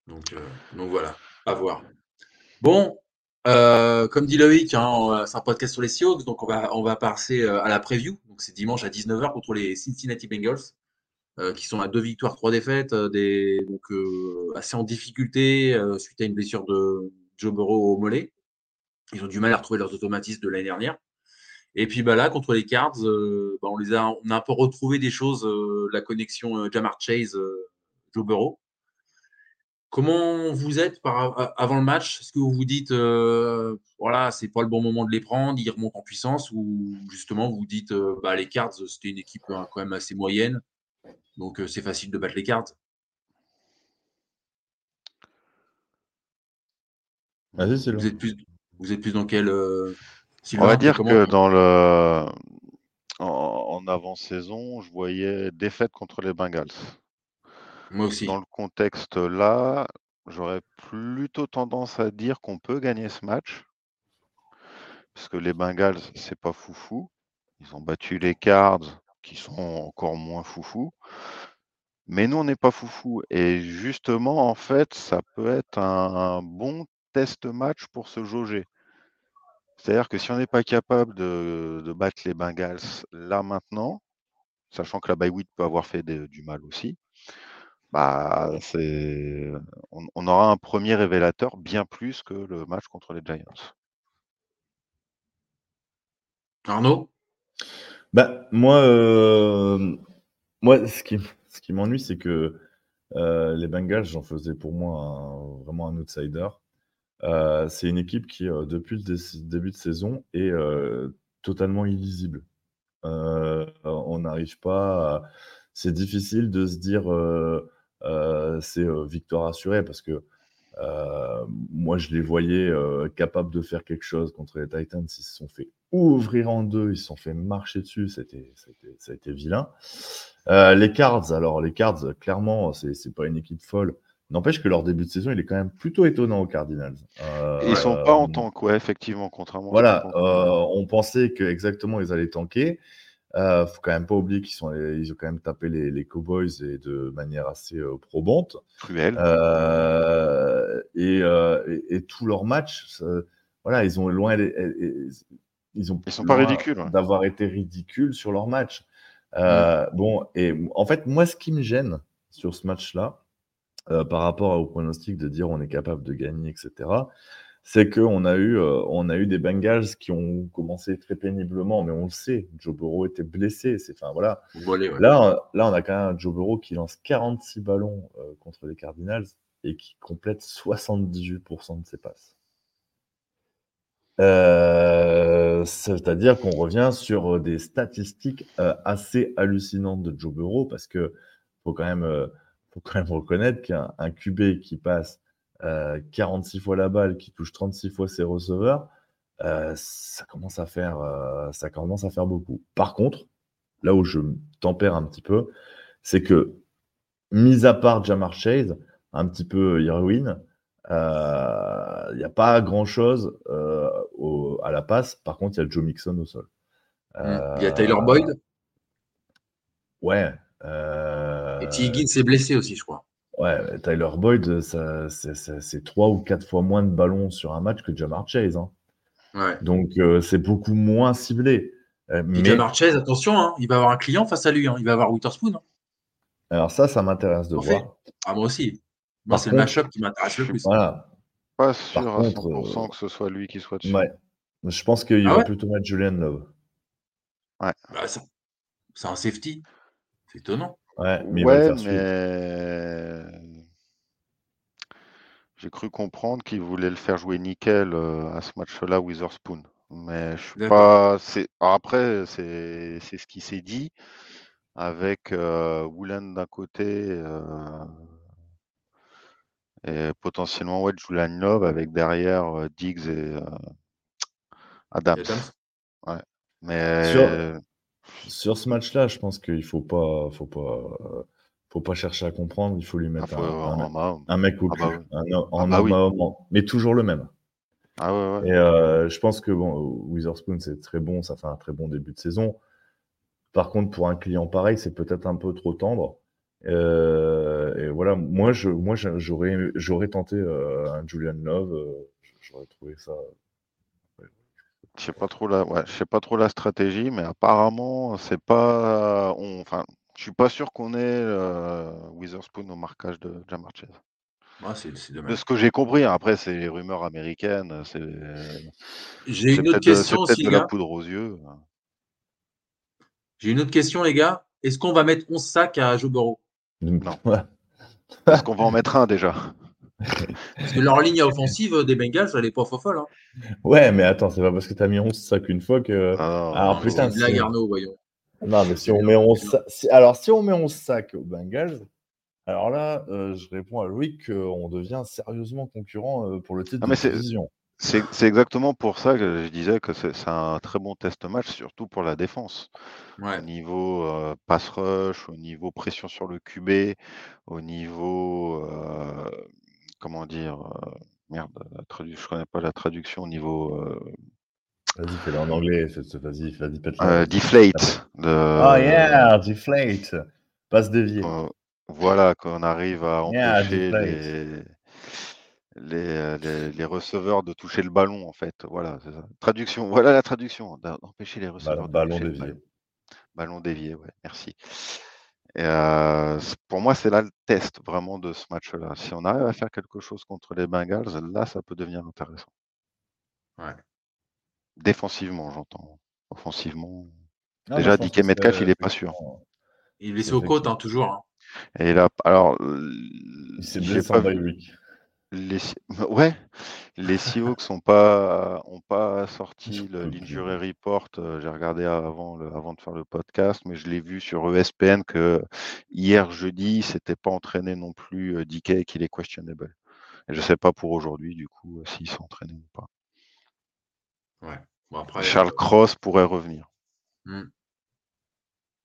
[SPEAKER 1] Donc, donc voilà, à voir. Bon, euh, comme dit Loïc, hein, c'est un podcast sur les Seahawks, donc on va, on va passer euh, à la preview. Donc c'est dimanche à 19h contre les Cincinnati Bengals, euh, qui sont à deux victoires, trois défaites, donc assez en difficulté suite à une blessure de Joe Burrow au mollet. Ils ont du mal à retrouver leurs automatismes de l'année dernière. Et puis bah là, contre les Cards, bah, on, les a, on a un peu retrouvé des choses, la connexion Jamar Chase, Joe Burrow. Comment vous êtes avant le match? Est-ce que vous vous dites, euh, voilà, c'est pas le bon moment de les prendre, ils remontent en puissance? Ou justement, vous vous dites, euh, bah, les Cards, c'était une équipe hein, quand même assez moyenne, donc euh, c'est facile de battre les Cards? Vous, êtes plus, vous êtes plus dans quel.
[SPEAKER 2] On va dire que dans le, en, avant-saison, je voyais défaite contre les Bengals.
[SPEAKER 1] Moi aussi.
[SPEAKER 2] Dans le contexte là, j'aurais plutôt tendance à dire qu'on peut gagner ce match. Parce que les Bengals, c'est pas foufou. Ils ont battu les Cards, qui sont encore moins foufou. Mais nous, on n'est pas foufou. Et justement, en fait, ça peut être un, bon test match pour se jauger. C'est-à-dire que si on n'est pas capable de, battre les Bengals là maintenant, sachant que la bye peut avoir fait du mal aussi, bah, on, on, aura un premier révélateur bien plus que le match contre les Giants.
[SPEAKER 1] Arnaud?
[SPEAKER 3] Bah, moi, euh, moi, ce qui, ce qui m'ennuie, c'est que euh, les Bengals, j'en faisais pour moi vraiment un outsider. Euh, c'est une équipe qui, depuis le début de saison, est totalement illisible. on n'arrive pas. C'est difficile de se dire c'est victoire assurée parce que moi, je les voyais capables de faire quelque chose contre les Titans. Ils se sont fait ouvrir en deux, ils se sont fait marcher dessus. C'était, ça a été vilain. les Cards, alors les Cards, clairement, c'est, pas une équipe folle. N'empêche que leur début de saison, il est quand même plutôt étonnant aux Cardinals.
[SPEAKER 2] ils sont pas en tank, ouais, effectivement, contrairement.
[SPEAKER 3] Voilà, on pensait que exactement ils allaient tanker. Euh, faut quand même pas oublier qu'ils sont, ils ont quand même tapé les, les, Cowboys et de manière assez euh, probante.
[SPEAKER 2] Cruelle.
[SPEAKER 3] Euh, et, euh, et, et, tous leurs matchs, voilà, ils ont loin, ils ont
[SPEAKER 2] ils sont pas ridicules
[SPEAKER 3] d'avoir été ridicules sur leur match. Mm. Bon, et en fait, moi, ce qui me gêne sur ce match-là, par rapport au pronostic de dire on est capable de gagner, etc c'est qu'on a, eu, euh, on a eu des Bengals qui ont commencé très péniblement, mais on le sait, Joe Burrow était blessé. C'est, enfin, voilà. là, là, on a quand même un Joe Burrow qui lance 46 ballons euh, contre les Cardinals et qui complète 78% de ses passes. Euh, c'est-à-dire qu'on revient sur des statistiques assez hallucinantes de Joe Burrow parce que faut quand même, faut quand même reconnaître qu'un QB qui passe 46 euh, fois la balle, qui touche 36 fois ses receveurs, euh, ça, commence à faire, euh, ça commence à faire beaucoup. Par contre, là où je tempère un petit peu, c'est que, mis à part Jamar Chase, un petit peu Irwin, il n'y a pas grand-chose à la passe. Par contre, il y a Joe Mixon au sol.
[SPEAKER 1] Il y a Taylor Boyd?
[SPEAKER 3] Ouais.
[SPEAKER 1] Et T. Higgins s'est blessé aussi, je crois.
[SPEAKER 3] Ouais, Tyler Boyd, c'est trois ou quatre fois moins de ballons sur un match que Jamar Chase. Hein.
[SPEAKER 1] Ouais.
[SPEAKER 3] Donc, euh, c'est beaucoup moins ciblé.
[SPEAKER 1] Euh, mais... Jamar Chase, attention, hein, il va avoir un client face à lui. Hein, il va avoir Witherspoon. Hein.
[SPEAKER 3] Alors, ça, ça m'intéresse de voir.
[SPEAKER 1] Ah, moi aussi. Moi, c'est le match-up qui m'intéresse le plus.
[SPEAKER 3] Voilà.
[SPEAKER 2] Pas sûr à 100% euh, que ce soit lui qui soit dessus.
[SPEAKER 3] Ouais. Je pense qu'il ah va plutôt mettre Julian Love.
[SPEAKER 2] Ouais.
[SPEAKER 1] Bah, c'est un safety. C'est étonnant.
[SPEAKER 3] Ouais, mais,
[SPEAKER 2] j'ai cru comprendre qu'il voulait le faire jouer nickel euh, à ce match-là, Witherspoon. Mais je suis pas. Après, c'est ce qui s'est dit avec euh, Woolen d'un côté euh, et potentiellement ouais, Julian Love avec derrière Diggs et Adams. Ouais. Mais
[SPEAKER 3] sur ce match-là, je pense qu'il faut pas, faut pas, faut pas chercher à comprendre. Il faut lui mettre ah, un, mec au ah, bah en ah bah mais toujours le même.
[SPEAKER 2] Ah ouais,
[SPEAKER 3] Et euh, je pense que bon, Witherspoon c'est très bon, ça fait un très bon début de saison. Par contre, pour un client pareil, c'est peut-être un peu trop tendre. Euh, et voilà, moi, je, moi, j'aurais, j'aurais tenté euh, un Julian Love. j'aurais trouvé ça
[SPEAKER 2] je sais pas trop la, ouais, je sais pas trop la stratégie, mais apparemment, c'est pas, on, enfin, je suis pas sûr qu'on ait euh, Witherspoon au marquage de Jamar Chase.
[SPEAKER 1] Ah, c'est,
[SPEAKER 2] de ce que j'ai compris, hein, après c'est les rumeurs américaines, c'est.
[SPEAKER 1] J'ai une autre question
[SPEAKER 2] aussi, de la poudre aux yeux.
[SPEAKER 1] J'ai une autre question, les gars. Est-ce qu'on va mettre 11 sacs à Joe Burrow?
[SPEAKER 2] Non. [laughs] Est-ce qu'on va en mettre un déjà?
[SPEAKER 1] Parce que leur ligne offensive des Bengals, elle est pas folle. Hein.
[SPEAKER 3] Ouais, mais attends, c'est pas parce que tu as mis 11 sacs une fois que.
[SPEAKER 2] Ah
[SPEAKER 3] Alors putain.
[SPEAKER 1] C'est la voyons.
[SPEAKER 3] Non, mais si on met 11 sacs. Alors, si on met 11 sacs aux Bengals, alors là, euh, je réponds à Louis qu'on devient sérieusement concurrent euh, pour le titre ah, de division.
[SPEAKER 2] C'est exactement pour ça que je disais que c'est un très bon test match, surtout pour la défense. Au niveau euh, pass rush, au niveau pression sur le QB, au niveau euh, comment dire euh, merde, la je connais pas la traduction au niveau
[SPEAKER 3] Vas-y, fais-le en anglais, vas-y, vas-y,
[SPEAKER 2] pète deflate.
[SPEAKER 3] Oh yeah, deflate. Passe dévié.
[SPEAKER 2] voilà, qu'on arrive à empêcher les euh, les, les, receveurs de toucher le ballon, en fait. Voilà, ça. Traduction, voilà la traduction, d'empêcher les receveurs
[SPEAKER 3] ballon, de toucher dévié.
[SPEAKER 2] le ballon. Ballon dévié, ouais, merci. Et euh, pour moi, c'est là le test vraiment de ce match-là. Si on arrive à faire quelque chose contre les Bengals, là, ça peut devenir intéressant.
[SPEAKER 1] Ouais.
[SPEAKER 2] Défensivement, j'entends. Offensivement. Déjà, DK Metcalf, il n'est pas sûr.
[SPEAKER 1] Il est blessé aux côtes, hein, toujours. Hein.
[SPEAKER 2] Et là, alors.
[SPEAKER 3] Il s'est blessé en lui.
[SPEAKER 2] Les, ouais, les Seahawks n'ont pas, ont pas sorti l'injury report. Euh, j'ai regardé avant, le, avant de faire le podcast, mais je l'ai vu sur ESPN que hier jeudi, s'était pas entraîné non plus euh, DK et qu'il est questionable. Et je sais pas pour aujourd'hui, du coup, euh, s'il s'est entraîné ou pas.
[SPEAKER 1] Ouais. Bon, après,
[SPEAKER 2] Charles Cross pourrait revenir.
[SPEAKER 1] Hmm.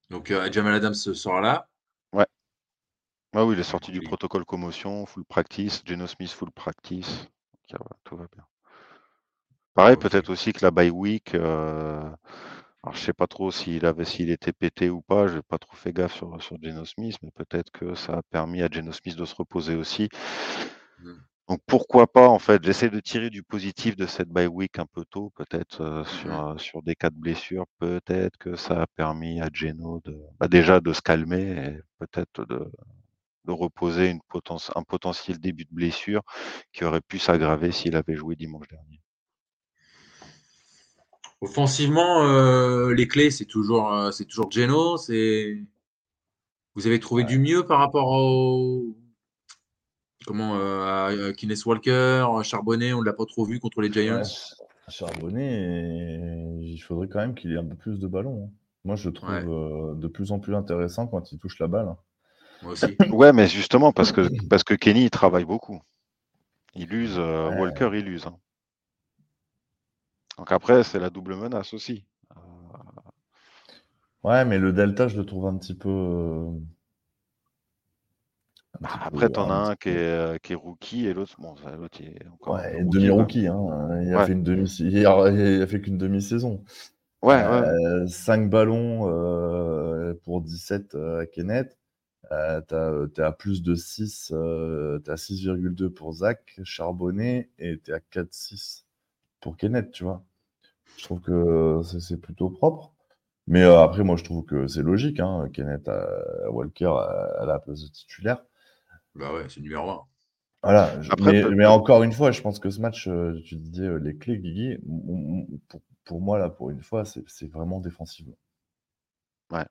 [SPEAKER 1] Donc, Jamal Adams sera là.
[SPEAKER 2] Ah oui, il est sorti du protocole commotion, full practice, Geno Smith full practice. tout va bien. Pareil, peut-être aussi que la bye week, euh, alors je sais pas trop s'il avait s'il était pété ou pas, je n'ai pas trop fait gaffe sur, sur Geno Smith, mais peut-être que ça a permis à Geno Smith de se reposer aussi. Mmh. Donc pourquoi pas en fait, j'essaie de tirer du positif de cette bye week un peu tôt, peut-être euh, sur, mmh. euh, sur des cas de blessure, peut-être que ça a permis à Geno de bah, déjà de se calmer et peut-être de, de reposer une un potentiel début de blessure qui aurait pu s'aggraver s'il avait joué dimanche dernier.
[SPEAKER 1] Offensivement, euh, les clés, c'est toujours, euh, c'est toujours Geno. Vous avez trouvé du mieux par rapport au. Comment euh, à Kines Walker, Charbonnet, on ne l'a pas trop vu contre les Giants?
[SPEAKER 3] Charbonnet, il faudrait quand même qu'il ait un peu plus de ballon. Hein. Moi, je le trouve de plus en plus intéressant quand il touche la balle.
[SPEAKER 2] Ouais, mais justement, parce que, parce que Kenny, il travaille beaucoup. Il use, euh, Walker, il use. Hein. Donc après, c'est la double menace aussi. Euh,
[SPEAKER 3] ouais, mais le Delta, je le trouve un petit peu. Euh,
[SPEAKER 2] bah, après, t'en as un qui est, qui est, rookie et l'autre, bon, l'autre
[SPEAKER 3] est encore. Ouais, demi-rookie. Hein. Il, a fait une demi, il, a, fait qu'une demi-saison.
[SPEAKER 2] Ouais, ouais.
[SPEAKER 3] 5 ballons pour 17 à Kenneth. Euh, tu à plus de 6, tu à 6,2 pour Zach Charbonnet et tu es à 4,6 pour Kenneth, tu vois. Je trouve que c'est plutôt propre. Mais euh, après, moi, je trouve que c'est logique. Hein. Kenneth euh, Walker à, la place de titulaire.
[SPEAKER 1] Bah ouais, c'est numéro 1.
[SPEAKER 3] Voilà. mais, encore une fois, je pense que ce match, tu disais les clés, Guigui, pour, pour, moi, là, pour une fois, c'est vraiment défensif.
[SPEAKER 2] Ouais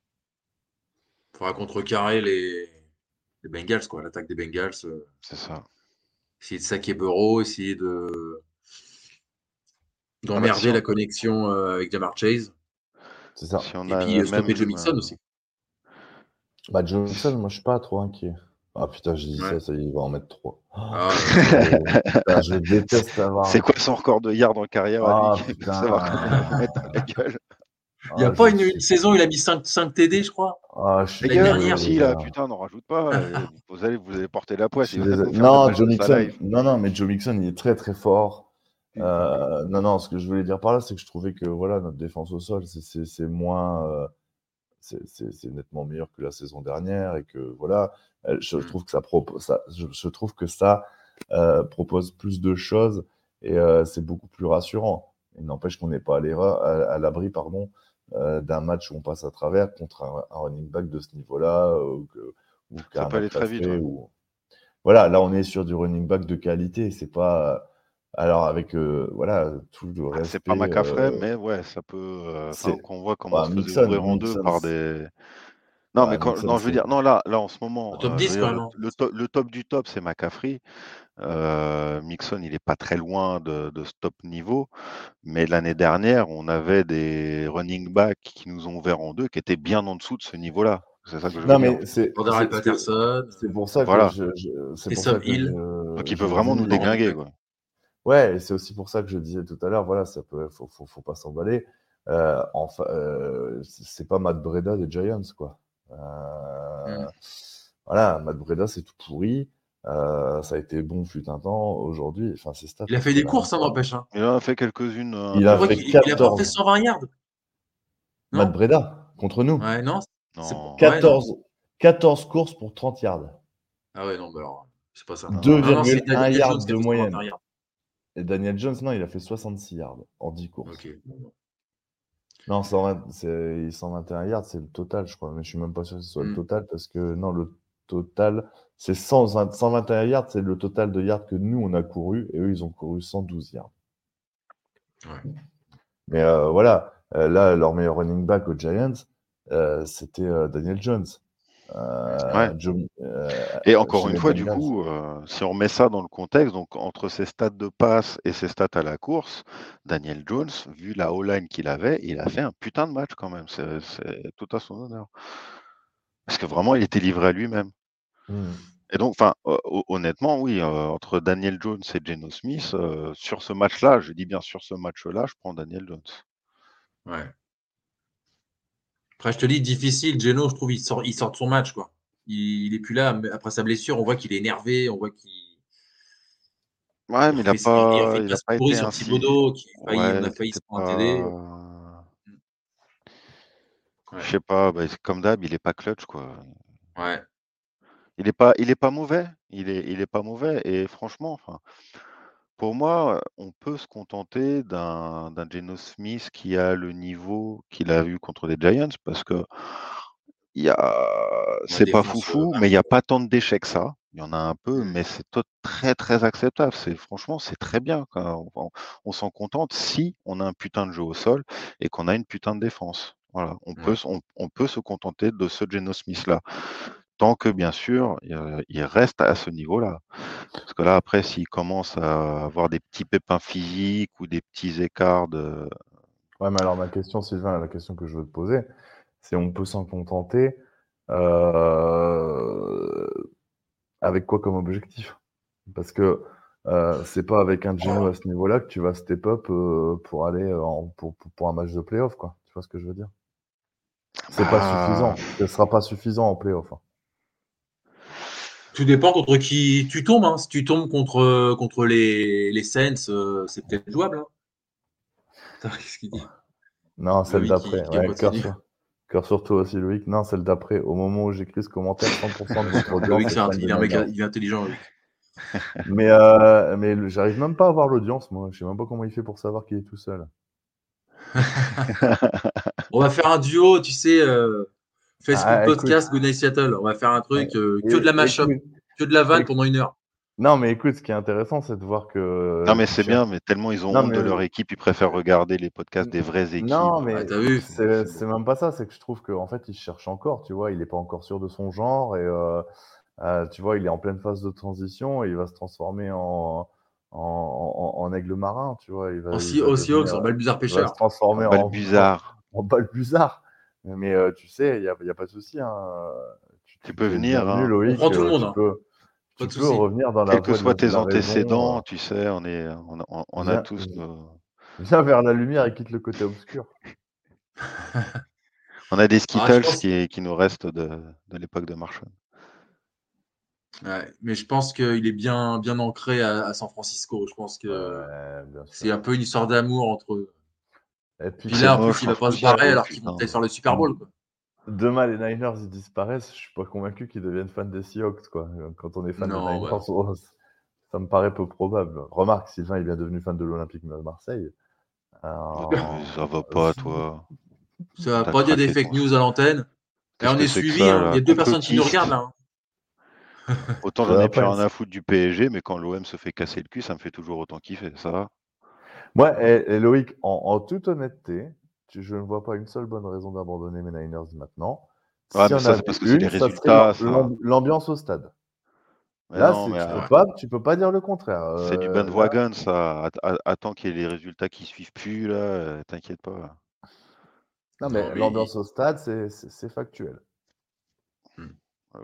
[SPEAKER 1] faudra contrecarrer les, les Bengals, quoi, l'attaque des Bengals.
[SPEAKER 2] Euh, c'est ça.
[SPEAKER 1] Essayer de saquer Burrow, essayer de d'emmerder ah bah, la connexion euh, avec Jamar Chase.
[SPEAKER 3] C'est ça.
[SPEAKER 1] Et puis euh, stopper Joe Mixon aussi.
[SPEAKER 3] Bah, Joe Mixon, moi je suis pas trop inquiet. Ah putain, j'ai dit ça, ça il va en mettre 3. [laughs] Ah, je déteste avoir.
[SPEAKER 2] C'est quoi son record de yards en carrière
[SPEAKER 3] ah, putain. [laughs] savoir mettre
[SPEAKER 1] la gueule. Il n'y a ah, pas une, saison, il a mis 5, 5 TD, je crois.
[SPEAKER 2] Ah, je suis dernière. Si, là, putain, n'en rajoute pas. [laughs] vous, allez, vous allez porter la poisse.
[SPEAKER 3] Non, Joe Mixon, non, non, mais Joe Mixon, il est très, très fort. Euh, non, non, ce que je voulais dire par là, c'est que je trouvais que voilà, notre défense au sol, c'est moins. Euh, c'est nettement meilleur que la saison dernière et que voilà, je mm. trouve que ça, propose, ça je, trouve que ça euh, propose plus de choses et c'est beaucoup plus rassurant. Il n'empêche qu'on n'est pas à l'abri, pardon, euh, d'un match où on passe à travers contre un, running back de ce niveau-là. Euh,
[SPEAKER 2] ça peut aller très vite.
[SPEAKER 3] Voilà, là on est sur du running back de qualité. C'est pas. Alors avec euh, voilà tout le
[SPEAKER 2] ah, reste. C'est pas McCaffrey, mais ouais, ça peut. qu'on voit comment bah, se ouvrir en deux par des. Non, mais quand, non, je veux dire, non, là, là, en ce moment,
[SPEAKER 1] top 10,
[SPEAKER 2] le, le, top du top, c'est McCaffrey. Euh, Mixon, il n'est pas très loin de, ce top niveau, mais l'année dernière, on avait des running backs qui nous ont ouvert en deux, qui étaient bien en dessous de ce niveau-là.
[SPEAKER 3] C'est ça que je veux non, mais c'est
[SPEAKER 1] Patterson.
[SPEAKER 3] C'est pour ça que
[SPEAKER 2] voilà.
[SPEAKER 3] je,
[SPEAKER 1] c'est pour ça que
[SPEAKER 2] Donc il peut vraiment nous déglinguer. Quoi.
[SPEAKER 3] Ouais, c'est aussi pour ça que je disais tout à l'heure, voilà, ça peut, faut, faut, pas s'emballer. Euh, enfin, euh, c'est pas Matt Breda des Giants, quoi. Euh, mm. Voilà, Matt Breda, c'est tout pourri. Ça a été bon fut un temps. Aujourd'hui, enfin, c'est
[SPEAKER 1] Il a fait des courses, hein, n'empêche. Hein.
[SPEAKER 2] Il a fait quelques-unes.
[SPEAKER 3] Il a fait
[SPEAKER 1] il, a fait 120 yards.
[SPEAKER 3] Matt Breda, contre nous.
[SPEAKER 1] Ouais, non.
[SPEAKER 3] 14, 14 courses pour 30 yards.
[SPEAKER 1] Ah ouais, non, bah alors, c'est pas ça.
[SPEAKER 3] 2,1 yards de moyenne. Et Daniel Jones, non, il a fait 66 yards en 10 courses. Non, 121 yards, c'est le total, je crois. Mais je suis même pas sûr que ce soit le hmm. total parce que non, le total, c'est 121 yards, c'est le total de yards que nous, on a couru et eux, ils ont couru 112 yards. Mais euh, voilà, euh, là, leur meilleur running back aux Giants, euh, c'était Daniel Jones.
[SPEAKER 2] Et encore une fois, du coup, si on met ça dans le contexte, donc entre ses stats de passe et ses stats à la course, Daniel Jones, vu la O-line qu'il avait, il a fait un putain de match quand même. C'est tout à son honneur. Parce que vraiment, il était livré à lui-même. Mmh. Et donc, enfin, honnêtement, oui, entre Daniel Jones et Geno Smith, sur ce match-là, je dis bien sur ce match-là, je prends Daniel Jones.
[SPEAKER 1] Ouais. Après, je te dis, difficile. Geno, je trouve, il sort, il sort de son match. Quoi. Il, n'est est plus là. Après sa blessure, on voit qu'il est énervé. On voit qu'il.
[SPEAKER 2] Ouais, mais il n'a pas, il, a pas été
[SPEAKER 1] sur
[SPEAKER 2] ainsi.
[SPEAKER 1] Thibodeau, qui ouais, on a failli se prendre un TD.
[SPEAKER 2] Je sais pas, bah, comme d'hab, il est pas clutch, quoi.
[SPEAKER 1] Ouais.
[SPEAKER 2] Il est pas, il est pas mauvais. Il est, il est pas mauvais. Et franchement, enfin, pour moi, on peut se contenter d'un Geno Smith qui a le niveau qu'il a eu contre les Giants parce que c'est pas foufou, mais il n'y a pas tant de déchets que ça. Il y en a un peu, mmh. mais c'est très très acceptable. C'est franchement, c'est très bien. On, s'en contente si on a un putain de jeu au sol et qu'on a une putain de défense. Voilà, on peut on, peut se contenter de ce Geno Smith là tant que bien sûr il reste à ce niveau-là. Parce que là, après, s'il commence à avoir des petits pépins physiques ou des petits écarts de.
[SPEAKER 3] Ouais, mais alors ma question, Sylvain, la question que je veux te poser, c'est on peut s'en contenter euh, avec quoi comme objectif? Parce que euh, c'est pas avec un Geno à ce niveau-là que tu vas step up euh, pour aller pour, pour, un match de playoff, quoi. Tu vois ce que je veux dire? C'est pas bah suffisant. Ce sera pas suffisant en playoff. Hein.
[SPEAKER 1] Tout dépend contre qui tu tombes. Hein. Si tu tombes contre, contre les, les Saints, euh, c'est peut-être jouable. Hein. [laughs]
[SPEAKER 3] Qu'est-ce qu'il dit? Non, celle d'après. Ouais, cœur, sur, toi aussi, Loïc. Non, celle d'après. Au moment où j'écris ce commentaire, 100% de votre audience.
[SPEAKER 1] Loïc, c'est il, est un mec, il est intelligent, Loïc. [laughs]
[SPEAKER 3] mais euh, mais j'arrive même pas à voir l'audience, moi. Je sais même pas comment il fait pour savoir qu'il est tout seul. [laughs]
[SPEAKER 1] On va faire un duo, tu sais. Euh, Facebook ah, podcast Good Night Seattle. On va faire un truc euh, que de la mashup, que de la vanne pendant une heure.
[SPEAKER 3] Non, mais écoute, ce qui est intéressant, c'est de voir que.
[SPEAKER 2] Non, mais c'est bien, mais tellement ils ont honte de leur équipe, ils préfèrent regarder les podcasts des vraies équipes.
[SPEAKER 3] Non, mais ah, c'est même pas ça, c'est que je trouve qu'en fait, il cherche encore, tu vois, il n'est pas encore sûr de son genre, et euh, euh, tu vois, il est en pleine phase de transition, et il va se transformer en, en, aigle marin, tu vois. Il va,
[SPEAKER 1] aussi, il aussi en balbuzard pêcheur. Il va
[SPEAKER 3] se transformer en,
[SPEAKER 2] balbuzard.
[SPEAKER 3] En, en balbuzard. Mais euh, tu sais, il n'y a, a, pas de souci. Hein.
[SPEAKER 2] Tu, peux venir. Hein.
[SPEAKER 1] on prend tout le monde.
[SPEAKER 3] Tu hein. peux, tu peux revenir dans
[SPEAKER 2] la Quels que soient tes antécédents, euh. tu sais, on, est, on, on a tous
[SPEAKER 3] Viens vers la lumière et quitte le côté obscur. [laughs]
[SPEAKER 2] on a des ah, Skittles qui, qui, nous restent de, de l'époque de Marshall.
[SPEAKER 1] Ouais, mais je pense qu'il est bien, bien ancré à, San Francisco. Je pense que c'est un peu une histoire d'amour entre, et puis, là, en plus, il va pas se barrer alors qu'ils vont peut-être faire le Super Bowl. Quoi.
[SPEAKER 3] Demain, les Niners ils disparaissent. Je suis pas convaincu qu'ils deviennent fans des Seahawks. Quoi. Quand on est fan des Niners, oh, ça me paraît peu probable. Remarque, Sylvain est bien devenu fan de l'Olympique de Marseille.
[SPEAKER 2] Ça va pas, toi.
[SPEAKER 1] Ça va pas dire des fake news à l'antenne. Et on est suivi. Hein. Il y a deux personnes qui nous regardent là.
[SPEAKER 2] Hein. Autant j'en ai plus rien à foutre du PSG, mais quand l'OM se fait casser le cul, ça me fait toujours autant kiffer. Ça va
[SPEAKER 3] Ouais, et, Loïc, en, toute honnêteté, je ne vois pas une seule bonne raison d'abandonner mes Niners maintenant.
[SPEAKER 2] Ouais, mais ça, c'est parce que c'est les résultats.
[SPEAKER 3] L'ambiance au stade. Là, tu, peux pas, tu peux pas dire le contraire.
[SPEAKER 2] C'est du euh, bandwagon, ça. Attends qu'il y ait les résultats qui suivent plus, là. Euh, t'inquiète pas.
[SPEAKER 3] Non, mais l'ambiance au stade, c'est factuel.
[SPEAKER 2] Hmm.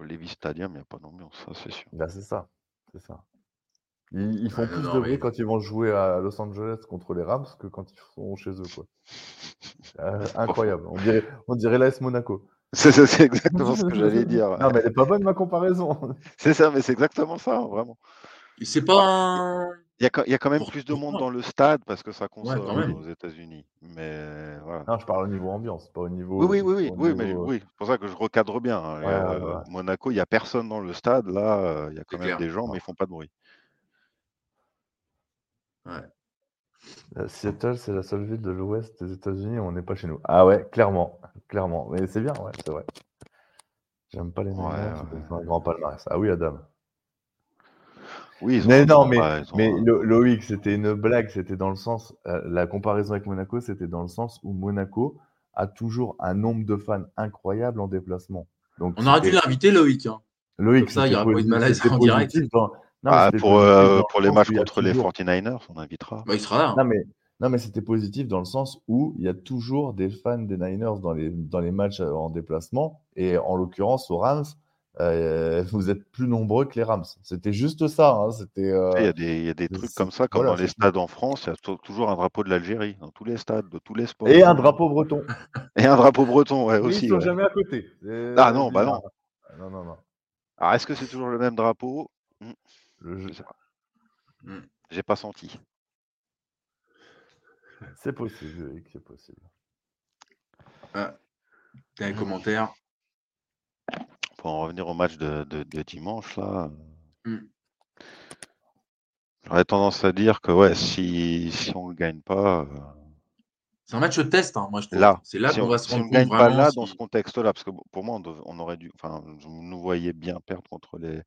[SPEAKER 2] Lévis Stadium, il n'y a pas d'ambiance, ça, c'est sûr.
[SPEAKER 3] Là, c'est ça. C'est ça. Ils, font plus de bruit quand ils vont jouer à Los Angeles contre les Rams que quand ils sont chez eux. Quoi. Euh, [laughs] incroyable. On dirait, on dirait l'AS Monaco. [laughs]
[SPEAKER 2] C'est exactement ce que j'allais dire.
[SPEAKER 3] Non, mais elle n'est pas bonne ma comparaison. [laughs]
[SPEAKER 2] C'est ça, mais c'est exactement ça, vraiment.
[SPEAKER 1] C'est pas un...
[SPEAKER 2] Il y, a, il y, a, quand même plus de monde dans le stade parce que ça consomme aux États-Unis. Mais voilà.
[SPEAKER 3] Non, je parle au niveau ambiance, pas au niveau.
[SPEAKER 2] Oui, oui, oui, oui, mais, oui. C'est pour ça que je recadre bien. Hein. Euh, Monaco, il n'y a personne dans le stade. Là, euh, il y a quand même des gens, mais ils font pas de bruit.
[SPEAKER 3] Ouais. Seattle, c'est la seule ville de l'ouest des États-Unis où on n'est pas chez nous. Ah ouais, clairement, clairement. Mais c'est bien, ouais, c'est vrai. J'aime pas les noms. un grand palmarès. Ah oui, Adam.
[SPEAKER 2] Oui,
[SPEAKER 3] mais non, mais, mais Loïc, c'était une blague, c'était dans le sens, euh, la comparaison avec Monaco, c'était dans le sens où Monaco a toujours un nombre de fans incroyable en déplacement.
[SPEAKER 1] Donc, On aurait dû l'inviter, Loïc. Hein.
[SPEAKER 3] Loïc,
[SPEAKER 1] ça, il n'y aurait pas eu de malaise en direct.
[SPEAKER 2] Ah, pour, euh, pour les matchs contre les 49ers, on invitera.
[SPEAKER 1] Bah, il sera là.
[SPEAKER 3] Hein. Non, mais, non, mais c'était positif dans le sens où il y a toujours des fans des Niners dans les, dans les matchs euh, en déplacement. Et en l'occurrence, aux Rams, euh, [laughs] vous êtes plus nombreux que les Rams. C'était juste ça. Hein, c'était,
[SPEAKER 2] il, y a des, il y a des trucs comme ça, comme dans les stades en France, il y a toujours un drapeau de l'Algérie, dans tous les stades, de tous les sports.
[SPEAKER 3] Et un drapeau breton. [laughs]
[SPEAKER 2] Et un drapeau breton, ouais, aussi.
[SPEAKER 3] Ils sont jamais à côté.
[SPEAKER 2] Ah non, bah non.
[SPEAKER 3] Non, non, non.
[SPEAKER 2] Alors, est-ce que c'est toujours le même drapeau? Mmh. Je sais pas. Mmh. J'ai pas senti.
[SPEAKER 3] C'est possible, c'est possible.
[SPEAKER 1] Ah, un mmh. commentaire
[SPEAKER 2] Pour en revenir au match de, dimanche, là. Mmh. J'aurais tendance à dire que ouais, si, si on ne gagne pas. Euh,
[SPEAKER 1] c'est un match test, hein, moi je trouve.
[SPEAKER 2] Là,
[SPEAKER 1] c'est là qu'on va se rendre
[SPEAKER 2] compte. Si on ne gagne pas là, dans ce contexte-là, parce que pour moi, on, aurait dû. Enfin, nous voyez bien perdre contre les,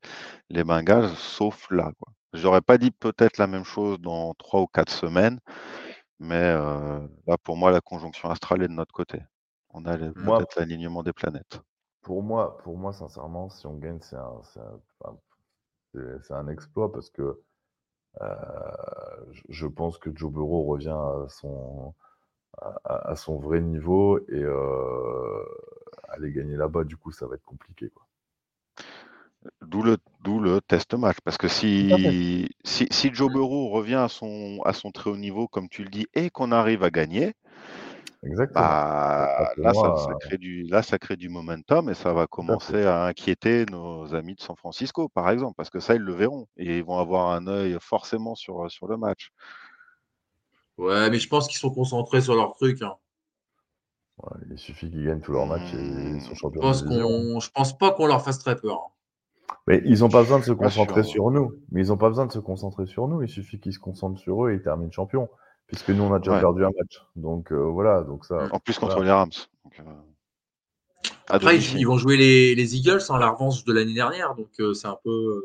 [SPEAKER 2] les Bengals, sauf là. Quoi. J'aurais pas dit peut-être la même chose dans trois ou quatre semaines, mais euh, là, pour moi, la conjonction astrale est de notre côté. On a peut-être l'alignement des planètes.
[SPEAKER 3] Pour moi, pour moi, sincèrement, si on gagne, c'est un, un, un, exploit parce que euh, je pense que Joe Burrow revient à son, à, son vrai niveau et euh, aller gagner là-bas, du coup, ça va être compliqué. Quoi.
[SPEAKER 2] D'où le, d'où le test match. Parce que si, si, si, Joe Burrow revient à son, à son très haut niveau, comme tu le dis, et qu'on arrive à gagner, Bah, là, ça, crée du, là, ça crée du momentum et ça va commencer à inquiéter nos amis de San Francisco, par exemple, parce que ça, ils le verront et ils vont avoir un œil forcément sur, sur le match.
[SPEAKER 1] Ouais, mais je pense qu'ils sont concentrés sur leur truc. Hein.
[SPEAKER 3] il suffit qu'ils gagnent tous leurs matchs et ils sont champions.
[SPEAKER 1] Je pense, qu'on... je pense pas qu'on leur fasse très peur. Hein.
[SPEAKER 3] Mais ils n'ont pas besoin de se concentrer sur nous. Mais ils n'ont pas besoin de se concentrer sur nous. Il suffit qu'ils se concentrent sur eux et ils terminent champion. Puisque nous, on a déjà perdu un match. Donc euh, voilà. Donc ça,
[SPEAKER 2] en plus contre les Rams. Euh,
[SPEAKER 1] Après, ils, vont jouer les, les, Eagles en la revanche de l'année dernière. Donc euh, c'est un peu.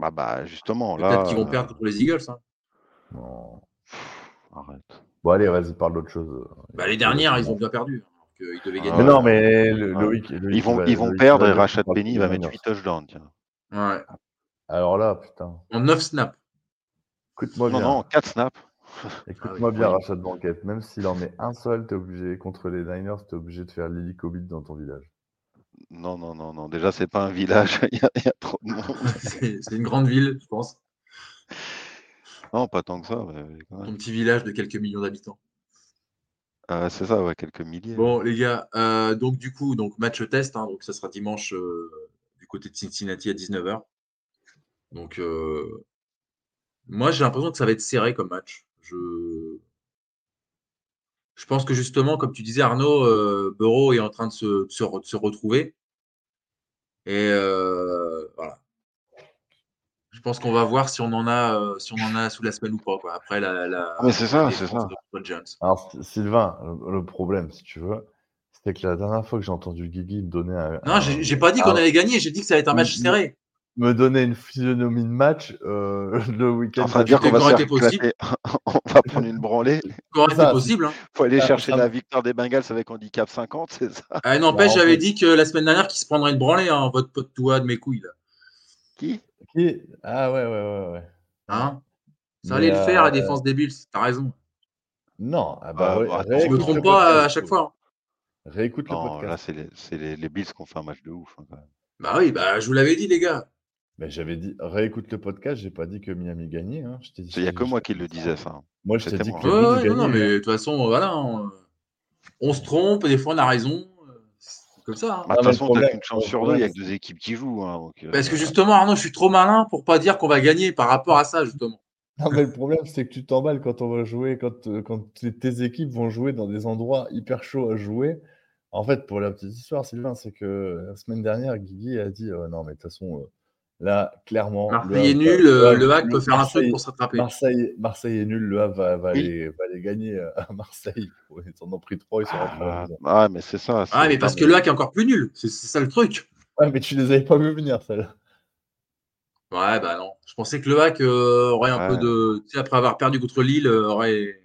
[SPEAKER 2] Bah, bah justement.
[SPEAKER 1] Peut-être qu'ils vont perdre contre les Eagles. Hein.
[SPEAKER 3] Non. Arrête. Bon, allez, vas-y, parle d'autre chose.
[SPEAKER 1] Bah, les dernières, ils ont bien perdu. Ils devaient gagner.
[SPEAKER 3] Mais non, mais Loïc,
[SPEAKER 2] ils vont, ils vont perdre et Rachat Penny va mettre 8 touchdowns. Tiens.
[SPEAKER 1] Ouais.
[SPEAKER 3] Alors là, putain.
[SPEAKER 1] En 9 snaps.
[SPEAKER 3] Écoute-moi bien.
[SPEAKER 2] Non, non, 4 snaps.
[SPEAKER 3] Écoute-moi ah bien, Rachat Banquette. Même s'il en met un seul, t'es obligé, contre les Niners, t'es obligé de faire Lily Covid dans ton village.
[SPEAKER 2] Non, non, non, non. Déjà, c'est pas un village. [laughs] il, y a, il y a trop de monde. [laughs]
[SPEAKER 1] c'est une grande ville, je pense.
[SPEAKER 2] Non, pas tant que ça.
[SPEAKER 1] Un petit village de quelques millions d'habitants.
[SPEAKER 2] Ah, c'est ça, ouais, quelques milliers.
[SPEAKER 1] Bon, les gars, euh, donc du coup, donc match test, hein, donc ça sera dimanche euh, du côté de Cincinnati à 19h. Donc, euh, moi, j'ai l'impression que ça va être serré comme match. Je, je pense que justement, comme tu disais, Arnaud, Bureau est en train de se, de se retrouver. Et voilà. Je pense qu'on va voir si on en a, euh, si on en a sous la semaine ou pas. Quoi. Après la. la
[SPEAKER 2] ah, mais c'est ça, c'est ça.
[SPEAKER 3] Alors Sylvain, le, problème, si tu veux, c'était que la dernière fois que j'ai entendu Guigui me donner un.
[SPEAKER 1] Non, j'ai pas dit qu'on allait gagner. J'ai dit que ça allait être un match serré.
[SPEAKER 3] Me donner une physionomie de match euh, [laughs] le week-end.
[SPEAKER 2] Enfin, dire qu'on va, possible. [laughs] on va prendre une branlée.
[SPEAKER 1] C'est possible. Hein.
[SPEAKER 2] faut aller chercher la victoire des Bengals avec handicap 50, c'est ça?
[SPEAKER 1] Ah, N'empêche, j'avais dit que la semaine dernière qu'il se prendrait une branlée, hein, votre pote toi de mes couilles. Là.
[SPEAKER 2] Qui?
[SPEAKER 3] Ah ouais, ouais, ouais, ouais.
[SPEAKER 1] Hein? Ça allait le faire, la euh, défense des Bills, t'as raison.
[SPEAKER 3] Non, ah bah,
[SPEAKER 1] ah, bah je me trompe pas à chaque fois.
[SPEAKER 3] Hein. Réécoute le
[SPEAKER 2] podcast. Là, c'est les, les, les, Bills qui ont fait un match de ouf. Hein,
[SPEAKER 1] bah oui, bah, je vous l'avais dit, les gars.
[SPEAKER 3] Mais j'avais dit, réécoute le podcast, j'ai pas dit que Miami gagnait. Hein.
[SPEAKER 2] Il n'y a que moi qui le disais ça.
[SPEAKER 3] Moi, je t'ai dit que
[SPEAKER 1] Miami gagnait. Non, mais de toute façon, voilà. On, se trompe, des fois on a raison. Comme ça. Hein.
[SPEAKER 2] Bah, de toute façon, tu as une chance sur deux, il y a que deux équipes qui jouent. Hein,
[SPEAKER 1] euh, Parce que justement, Arnaud, je suis trop malin pour pas dire qu'on va gagner par rapport à ça, justement.
[SPEAKER 3] Non, mais le problème, c'est que tu t'emballes quand on va jouer, quand, euh, quand tes équipes vont jouer dans des endroits hyper chauds à jouer. En fait, pour la petite histoire, Sylvain, c'est que la semaine dernière, Guigui a dit Non, mais de toute façon, Là, clairement.
[SPEAKER 1] Marseille est nul, le, Havre peut faire un truc pour s'attraper.
[SPEAKER 3] Marseille, Marseille est nul, le Havre va, les, va les, gagner euh, à Marseille. Ils en ont pris trois, ils sont
[SPEAKER 2] ah, ah, mais c'est ça.
[SPEAKER 1] Ah, mais parce que le Havre est encore plus nul. C'est ça le truc.
[SPEAKER 3] Ouais, mais tu les avais pas vu venir, celle-là.
[SPEAKER 1] Ouais, bah non. Je pensais que le Hack euh, aurait un peu de. Tu sais, après avoir perdu contre Lille, euh, aurait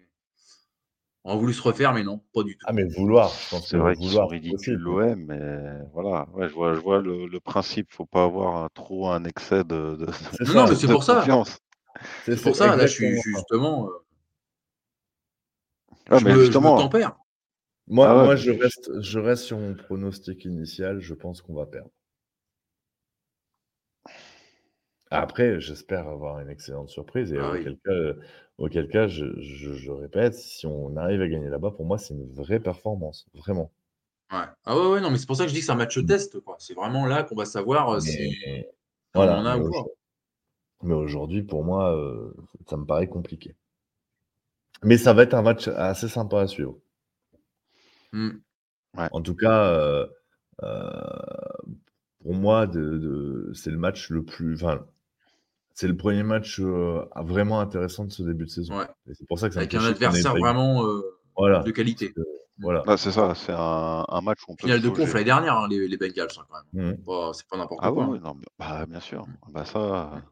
[SPEAKER 1] on a voulu se refaire, mais non, pas du tout.
[SPEAKER 3] Ah, mais vouloir, je
[SPEAKER 2] pense c'est vrai qu'ils sont ridicules, l'OM, mais voilà, ouais, je vois, je vois le, le principe, faut pas avoir trop un excès de, de,
[SPEAKER 1] non, mais c'est pour ça. C'est pour ça, là, je suis justement. Euh,
[SPEAKER 2] ah, je, mais me, justement
[SPEAKER 3] tempère. Moi, ah moi je, reste, je reste sur mon pronostic initial, je pense qu'on va perdre. Après, j'espère avoir une excellente surprise et ah auquel, cas, auquel, cas, je, répète, si on arrive à gagner là-bas, pour moi, c'est une vraie performance, vraiment.
[SPEAKER 1] Ouais. Ah ouais, ouais, non, mais c'est pour ça que je dis que c'est un match mmh. test. C'est vraiment là qu'on va savoir euh, si
[SPEAKER 3] voilà, on a mais, mais aujourd'hui, pour moi, euh, ça me paraît compliqué. Mais ça va être un match assez sympa à suivre. Mmh. En tout cas, euh, pour moi, de, c'est le match le plus c'est le premier match vraiment intéressant de ce début de saison.
[SPEAKER 1] C'est pour ça que Avec un adversaire vraiment de qualité.
[SPEAKER 2] voilà. Bah, c'est ça, c'est un, match où on
[SPEAKER 1] peut. Finale de conf l'année dernière, hein, les, les, Bengals, hein, quand même. Mmh. c'est pas n'importe ah quoi.
[SPEAKER 2] Oui, non, bah, bien sûr. Bah, ça.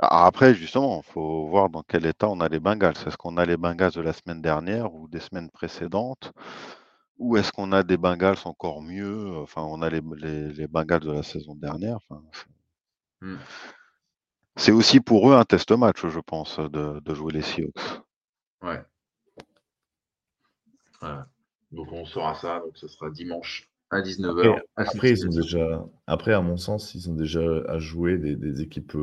[SPEAKER 2] Ah, après, justement, il faut voir dans quel état on a les Bengals. Est-ce qu'on a les Bengals de la semaine dernière ou des semaines précédentes? Ou est-ce qu'on a des Bengals encore mieux? Enfin, on a les, les, Bengals de la saison dernière. Enfin. C'est aussi pour eux un test match, je pense, de, jouer les Seahawks.
[SPEAKER 1] Ouais. Donc on saura ça, donc ce sera dimanche à 19h.
[SPEAKER 3] Après, ils ont déjà, après, à mon sens, ils ont déjà à jouer des, équipes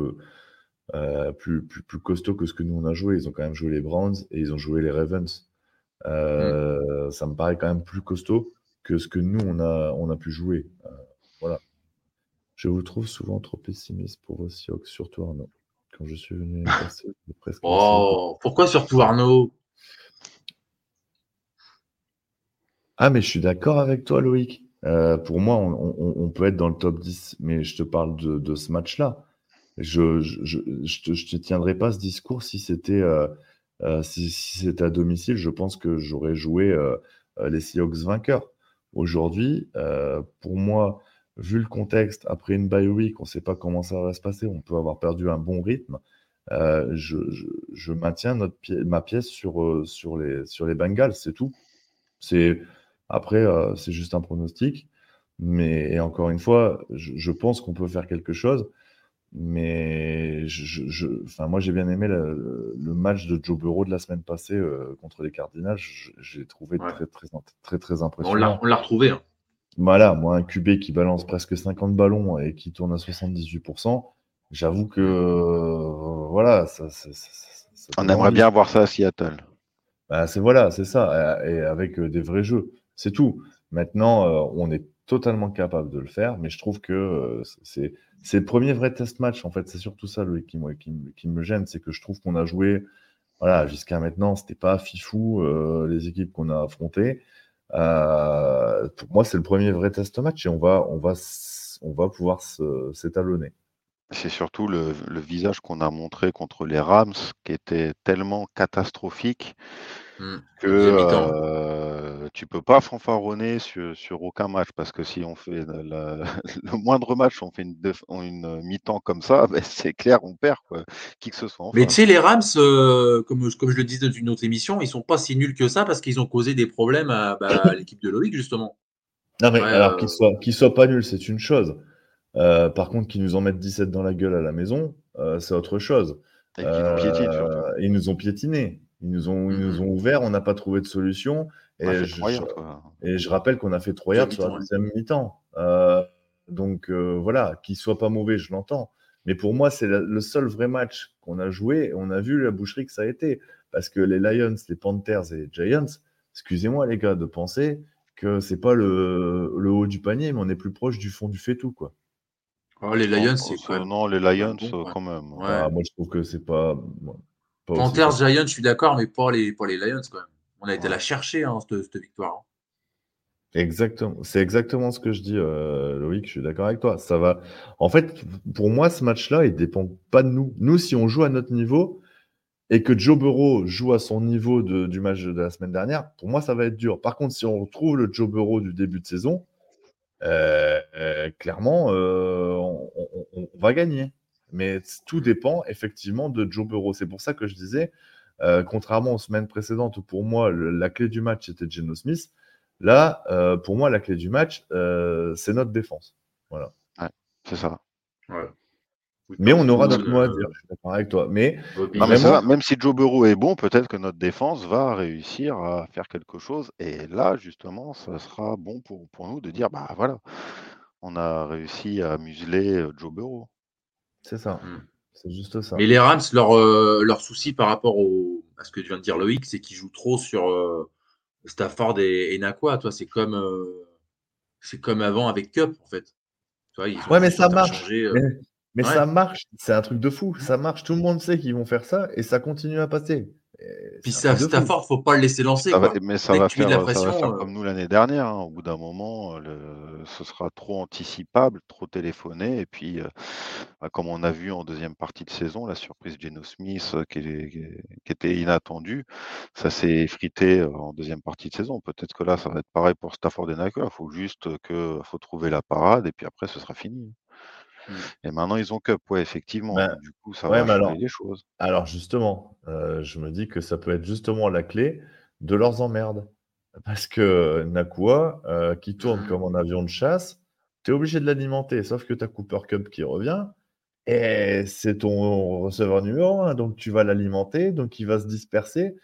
[SPEAKER 3] euh, plus, plus, costauds que ce que nous on a joué. Ils ont quand même joué les Browns et ils ont joué les Ravens. Euh, ça me paraît quand même plus costaud que ce que nous on a, on a pu jouer. Euh. Je vous trouve souvent trop pessimiste pour vos Seahawks, surtout Arnaud. Quand je suis venu [laughs] passer,
[SPEAKER 1] presque. Oh, pourquoi surtout Arnaud?
[SPEAKER 3] Ah, mais je suis d'accord avec toi, Loïc. Euh, pour moi, on, peut être dans le top 10, mais je te parle de, ce match-là. Je, je, je, te, tiendrai pas ce discours si c'était euh, euh, si, c'était à domicile. Je pense que j'aurais joué les Seahawks vainqueurs. Aujourd'hui, pour moi, vu le contexte, après une bye week, on ne sait pas comment ça va se passer, on peut avoir perdu un bon rythme. Euh, je, maintiens notre ma pièce sur, euh, sur, les, sur les Bengals, c'est tout. C'est, après, euh, c'est juste un pronostic. Mais encore une fois, je, pense qu'on peut faire quelque chose. Mais je, moi, j'ai bien aimé le, match de Joe Burrow de la semaine passée contre les Cardinals. J'ai trouvé très, très, très, très, impressionnant.
[SPEAKER 1] On l'a retrouvé. Hein.
[SPEAKER 3] Voilà, moi, un QB qui balance presque 50 ballons et qui tourne à 78%, j'avoue que euh, voilà, ça,
[SPEAKER 2] on aimerait bien voir ça à Seattle.
[SPEAKER 3] Bah, c'est voilà, c'est ça, et avec euh, des vrais jeux, c'est tout. Maintenant, euh, on est totalement capable de le faire, mais je trouve que c'est le premier vrai test match en fait. C'est surtout ça, Loïc, qui, qui, me gêne, c'est que je trouve qu'on a joué, voilà, jusqu'à maintenant, c'était pas fifou les équipes qu'on a affrontées. Euh, pour moi, c'est le premier vrai test match et on va, on va, on va pouvoir s'étalonner.
[SPEAKER 2] C'est surtout le, visage qu'on a montré contre les Rams qui était tellement catastrophique mmh. que euh, tu peux pas fanfaronner sur, sur, aucun match parce que si on fait [laughs] le moindre match, on fait une, une mi-temps comme ça, ben c'est clair, on perd quoi, qui que ce soit.
[SPEAKER 1] Mais tu sais, les Rams, euh, comme, comme je le disais dans une autre émission, ils sont pas si nuls que ça parce qu'ils ont causé des problèmes à, bah, [coughs] l'équipe de Loïc justement.
[SPEAKER 3] Non mais alors euh, qu'ils soient, soient pas nuls, c'est une chose. Euh, par contre, qu'ils nous en mettent 17 dans la gueule à la maison, euh, c'est autre chose. Euh, ils nous ont piétinés. Ils nous ont, ils nous mm-hmm. ont ouvert, on n'a pas trouvé de solution. Et, je, et je, rappelle qu'on a fait 3 yards sur la deuxième mi-temps. donc voilà, qu'ils soient pas mauvais, je l'entends. Mais pour moi, c'est le seul vrai match qu'on a joué. On a vu la boucherie que ça a été. Parce que les Lions, les Panthers et les Giants, excusez-moi les gars de penser que c'est pas le, haut du panier, mais on est plus proche du fond du fait tout, quoi.
[SPEAKER 1] Oh, les Lions, c'est
[SPEAKER 2] quoi Non, les Lions, quand même.
[SPEAKER 3] Ah, moi, je trouve que c'est pas.
[SPEAKER 1] Panthers, Giants, je suis d'accord, mais pas les, pas les Lions, quand même. On a été la chercher, hein, cette, victoire. Hein.
[SPEAKER 3] Exactement, c'est exactement ce que je dis, euh, Loïc. Je suis d'accord avec toi. Ça va. En fait, pour moi, ce match-là, il dépend pas de nous. Nous, si on joue à notre niveau et que Joe Burrow joue à son niveau du match de la semaine dernière, pour moi, ça va être dur. Par contre, si on retrouve le Joe Burrow du début de saison, euh, euh, clairement, on, va gagner. Mais tout dépend effectivement de Joe Burrow. C'est pour ça que je disais, contrairement aux semaines précédentes où pour moi la clé du match était Geno Smith. Là, euh, pour moi, la clé du match, euh, c'est notre défense. Voilà.
[SPEAKER 2] c'est ça.
[SPEAKER 3] Mais on aura notre mot à dire, je suis d'accord avec toi. Mais,
[SPEAKER 2] même si Joe Burrow est bon, peut-être que notre défense va réussir à faire quelque chose. Et là, justement, ça sera bon pour, pour nous de dire bah voilà, on a réussi à museler euh, Joe Burrow.
[SPEAKER 3] C'est ça. Hmm. C'est juste ça.
[SPEAKER 1] Mais les Rams, leur, leur souci par rapport au, à ce que tu viens de dire, Loïc, c'est qu'ils jouent trop sur, Stafford et, et Nakua, toi, c'est comme, euh, c'est comme avant avec Cup, en fait.
[SPEAKER 3] ouais, mais ça marche. Euh. Mais, ça marche. C'est un truc de fou. Ça marche. Tout le monde sait qu'ils vont faire ça et ça continue à passer.
[SPEAKER 1] Puis ça, Stafford, faut pas le laisser lancer.
[SPEAKER 2] mais ça va, faire, euh, comme nous l'année dernière. Hein. Au bout d'un moment, ce sera trop anticipable, trop téléphoné. Et puis, euh, bah, comme on a vu en deuxième partie de saison, la surprise Geno Smith euh, qui, était inattendue, ça s'est effrité en deuxième partie de saison. Peut-être que là, ça va être pareil pour Stafford et Naka. Il faut juste que faut trouver la parade et puis après, ce sera fini. Mmh. Et maintenant, ils ont Cup, ouais, effectivement. Ben, du coup, ça va changer alors, les choses.
[SPEAKER 3] Alors, justement, euh, je me dis que ça peut être justement la clé de leurs emmerdes. Parce que Nakua, euh, qui tourne comme un avion de chasse, tu es obligé de l'alimenter, sauf que tu as Cooper Cup qui revient. Et c'est ton receveur numéro 1, donc tu vas l'alimenter, donc il va se disperser.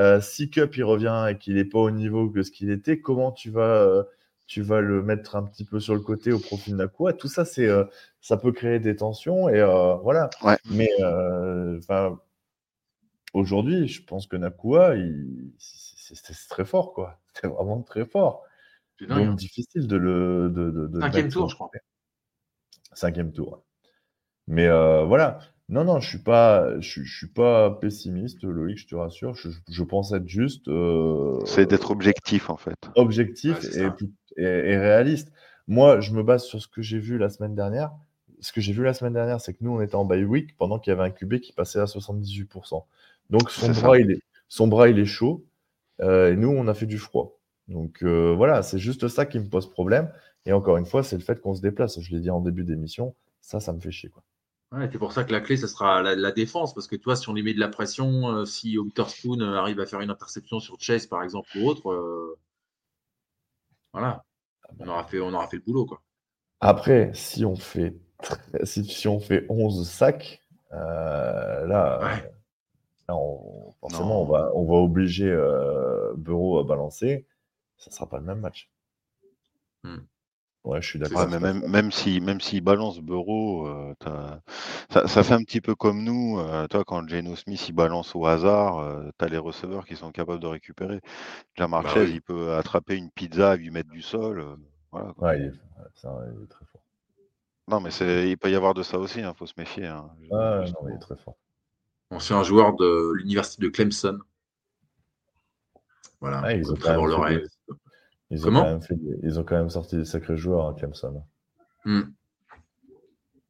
[SPEAKER 3] Euh, si Cup il revient et qu'il n'est pas au niveau que ce qu'il était, comment tu vas tu vas le mettre un petit peu sur le côté au profil de Nakua. Tout ça, c'est, euh, ça peut créer des tensions et euh, voilà. Mais euh, aujourd'hui, je pense que Nakua, c'est, très fort, quoi. [laughs] C'est vraiment très fort. C'est Donc hein. difficile de le. De,
[SPEAKER 1] Cinquième tour, je crois.
[SPEAKER 3] Cinquième tour. Mais voilà. Non, non, je suis pas, je, suis pas pessimiste, Loïc, je te rassure. Je, pense être juste.
[SPEAKER 2] c'est d'être objectif, en fait.
[SPEAKER 3] Objectif et, et, réaliste. Moi, je me base sur ce que j'ai vu la semaine dernière. Ce que j'ai vu la semaine dernière, c'est que nous, on était en bye week pendant qu'il y avait un QB qui passait à 78%. Donc, son bras, il est, son bras, il est chaud. Euh, et nous, on a fait du froid. Donc, euh, voilà, c'est juste ça qui me pose problème. Et encore une fois, c'est le fait qu'on se déplace. Je l'ai dit en début d'émission. Ça, ça me fait chier. Quoi.
[SPEAKER 1] c'est pour ça que la clé, ce sera la, défense. Parce que toi, si on lui met de la pression, euh, si Witherspoon arrive à faire une interception sur Chase, par exemple, ou autre, voilà. On aura fait, on aura fait le boulot, quoi.
[SPEAKER 3] Après, si on fait, si, on fait 11 sacs, euh, là, forcément, on va, on va obliger euh, Bureau à balancer. Ça ne sera pas le même match. Hmm. Ouais, je suis d'accord.
[SPEAKER 2] même, même si même s'il balance Bureau, euh, ça, fait un petit peu comme nous. Euh, toi, quand Geno Smith il balance au hasard, euh, tu as les receveurs qui sont capables de récupérer. Jamar bah il peut attraper une pizza et lui mettre du sol. voilà,
[SPEAKER 3] ouais, il est, très fort.
[SPEAKER 2] Non, mais il peut y avoir de ça aussi, il hein, faut se méfier. Hein,
[SPEAKER 3] non, il est très fort.
[SPEAKER 1] C'est un joueur de l'université de Clemson.
[SPEAKER 3] Voilà, ils ont le ils ont, quand même fait ils ont quand même sorti des sacrés joueurs, à hein, Clemson. Hmm.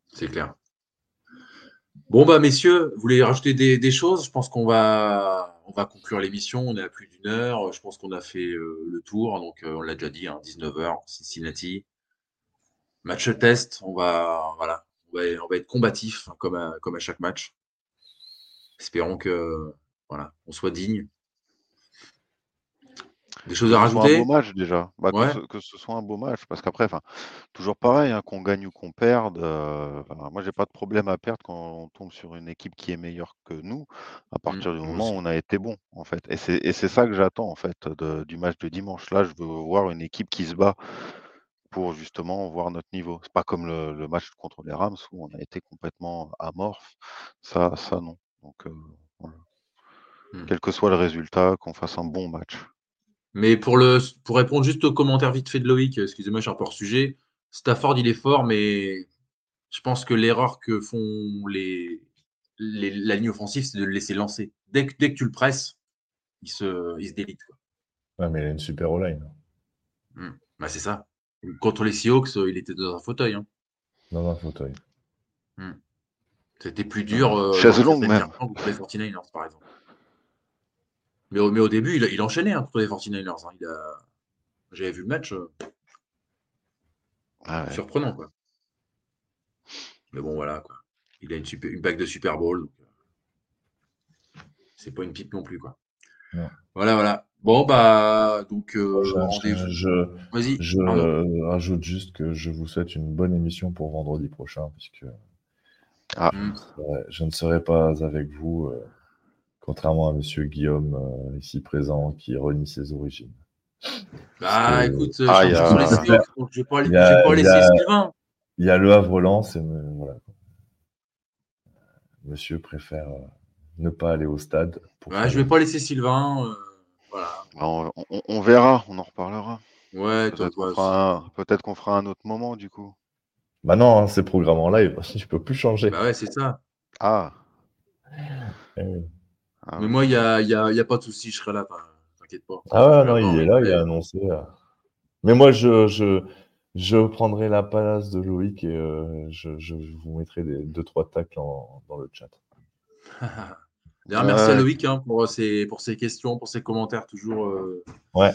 [SPEAKER 1] C'est clair. Bon, bah, messieurs, vous voulez rajouter des, choses? Je pense qu'on va, on va conclure l'émission. On est à plus d'une heure. Je pense qu'on a fait euh, le tour. Donc, euh, on l'a déjà dit, 19h, hein, Cincinnati. Match test. On va, voilà, on va, être combatif hein, comme, à, comme à chaque match. Espérons que voilà, on soit digne des choses à rajouter
[SPEAKER 2] un beau match déjà. Bah, que, ce, soit un beau match. Parce qu'après, toujours pareil, hein, qu'on gagne ou qu'on perde. Euh, moi, j'ai pas de problème à perdre quand on tombe sur une équipe qui est meilleure que nous, à mmh, partir du moment où on a été bon, en fait. Et c'est ça que j'attends, en fait, du match de dimanche. Là, je veux voir une équipe qui se bat pour justement voir notre niveau. C'est pas comme le, match contre les Rams où on a été complètement amorphe. Ça, ça non. Donc mmh. Quel que soit le résultat, qu'on fasse un bon match.
[SPEAKER 1] Mais pour, le, pour répondre juste au commentaire vite fait de Loïc, excusez-moi, je suis un peu hors sujet. Stafford, il est fort, mais je pense que l'erreur que font les, la ligne offensive, c'est de le laisser lancer. Dès que, dès que tu le presses, il se, il se délite.
[SPEAKER 3] Ouais, mais il a une super O-line.
[SPEAKER 1] Mmh. Bah, c'est ça. Contre les Seahawks, il était dans un fauteuil. Hein.
[SPEAKER 3] Dans un fauteuil.
[SPEAKER 1] Mmh. C'était plus dur. Euh,
[SPEAKER 2] Chaise longue, même.
[SPEAKER 1] Contre les 49ers, par exemple. Mais au, mais au début, il, il enchaînait hein, contre les 49ers. Hein. A... J'avais vu le match. Euh... Ah surprenant, quoi. Mais bon, voilà, quoi. Il a une, super, une bague de Super Bowl. Euh, c'est pas une pipe non plus, quoi. Voilà, voilà. Bon, bah, donc, euh,
[SPEAKER 3] je, je, rajoute juste que je vous souhaite une bonne émission pour vendredi prochain, puisque ah. Hmm. je ne serai pas avec vous, euh, contrairement à monsieur Guillaume, euh, ici présent, qui renie ses origines.
[SPEAKER 1] Bah, écoute, ah, je, vais pas, laisser Sylvain.
[SPEAKER 3] Il y a le Havre-Lens, et voilà. Monsieur préfère ne pas aller au stade.
[SPEAKER 1] Pour je vais pas laisser Sylvain. Euh,
[SPEAKER 2] voilà. On, verra, on en reparlera.
[SPEAKER 1] Ouais,
[SPEAKER 2] peut-être qu'on fera, un autre moment du coup.
[SPEAKER 3] Bah non, hein, c'est programme en live, [laughs] je peux plus changer.
[SPEAKER 1] Bah ouais, c'est ça.
[SPEAKER 2] Ah.
[SPEAKER 3] Eh
[SPEAKER 1] ah Mais moi, il n'y a, y a, y a, pas de souci, je serai là, t'inquiète pas.
[SPEAKER 3] Ah ouais, non, il est là, il a annoncé. Euh. Mais moi, je, je, je prendrai la place de Loïc et euh, je, je, vous mettrai des, deux, trois tacles dans le chat. [laughs]
[SPEAKER 1] D'ailleurs, merci à Loïc hein, pour, ses, pour ses questions, pour ses commentaires toujours, euh,
[SPEAKER 3] ouais.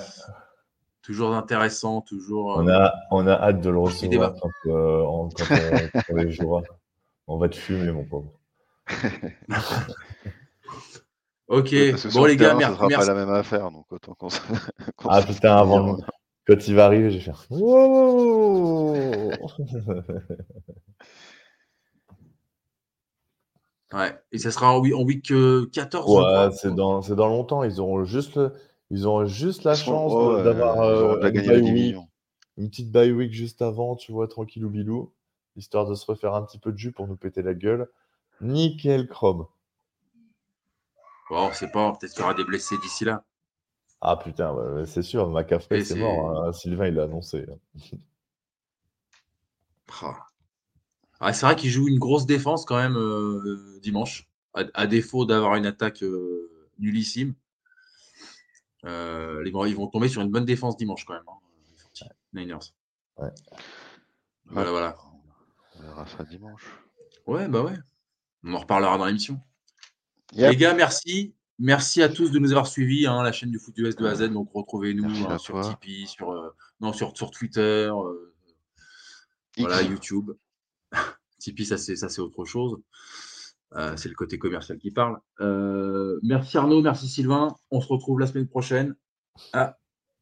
[SPEAKER 1] toujours intéressants. Toujours,
[SPEAKER 3] on, a, on a hâte de le recevoir quand, euh, on, [laughs] quand, on, les jouera. On va te fumer, mon pauvre. [laughs]
[SPEAKER 1] ok, bon les gars,
[SPEAKER 2] merci. Ce sera pas la même affaire, donc autant qu'on [laughs]
[SPEAKER 3] Ah putain, avant, quand il va arriver, je vais faire.
[SPEAKER 1] Ouais, et ça sera en, week 14
[SPEAKER 3] Ouais, c'est dans, c'est dans longtemps. Ils auront juste, ils auront juste la chance d'avoir euh, une, petite bye week juste avant, tu vois, tranquille ou bilou, histoire de se refaire un petit peu de jus pour nous péter la gueule. Nickel chrome.
[SPEAKER 1] Bon, c'est pas, peut-être qu'il y aura des blessés d'ici là.
[SPEAKER 3] Ah putain, c'est sûr, McCaffrey, c'est mort. Hein. Sylvain, il l'a annoncé.
[SPEAKER 1] Ah. Ah, c'est vrai qu'il joue une grosse défense quand même euh, dimanche, à, défaut d'avoir une attaque euh, nullissime. Euh, les, ils vont tomber sur une bonne défense dimanche quand même. Hein, Niners.
[SPEAKER 3] Ouais.
[SPEAKER 1] Voilà, voilà.
[SPEAKER 2] On verra ça dimanche.
[SPEAKER 1] Ouais, bah ouais. On en reparlera dans l'émission. Les gars, merci. Merci à tous de nous avoir suivis, hein, la chaîne du foot US de A à Z. Donc retrouvez-nous hein, sur Tipeee, sur, non, sur, sur Twitter, voilà, YouTube. [laughs] Tipeee, ça c'est autre chose. Euh, c'est le côté commercial qui parle. Euh, merci Arnaud, merci Sylvain. On se retrouve la semaine prochaine. Ah,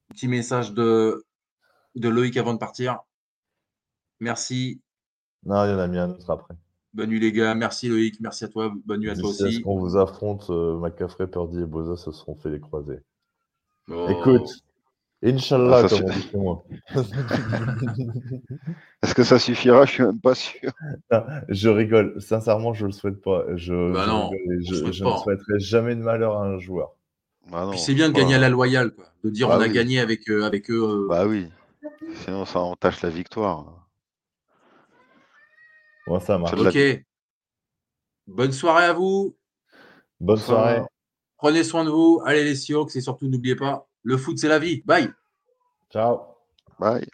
[SPEAKER 1] petit message de, de Loïc avant de partir. Merci.
[SPEAKER 3] Non, il y en a mis un autre après.
[SPEAKER 1] Bonne nuit les gars, merci Loïc, merci à toi, bonne nuit à toi aussi.
[SPEAKER 3] On vous affronte, euh, McCaffrey, Purdy et Boza se seront fait les croisés. Oh. Écoute, Inch'Allah, ah, comme on dit moi. [laughs]
[SPEAKER 2] Est-ce que ça suffira? Je suis même pas sûr.
[SPEAKER 3] je rigole. Sincèrement, je le souhaite pas. Je, bah je, ne souhaiterais jamais de malheur à un joueur.
[SPEAKER 1] Bah c'est bien de gagner à la loyale, quoi. de dire bah on a gagné avec, euh, avec eux. Euh.
[SPEAKER 2] Bah oui. Sinon, ça entache la victoire.
[SPEAKER 3] Bon, ça marche.
[SPEAKER 1] Ok. Bonne soirée à vous.
[SPEAKER 3] Bonne soirée.
[SPEAKER 1] Prenez soin de vous. Allez les Sioux et surtout n'oubliez pas, le foot, c'est la vie. Bye.
[SPEAKER 3] Ciao.
[SPEAKER 2] Bye.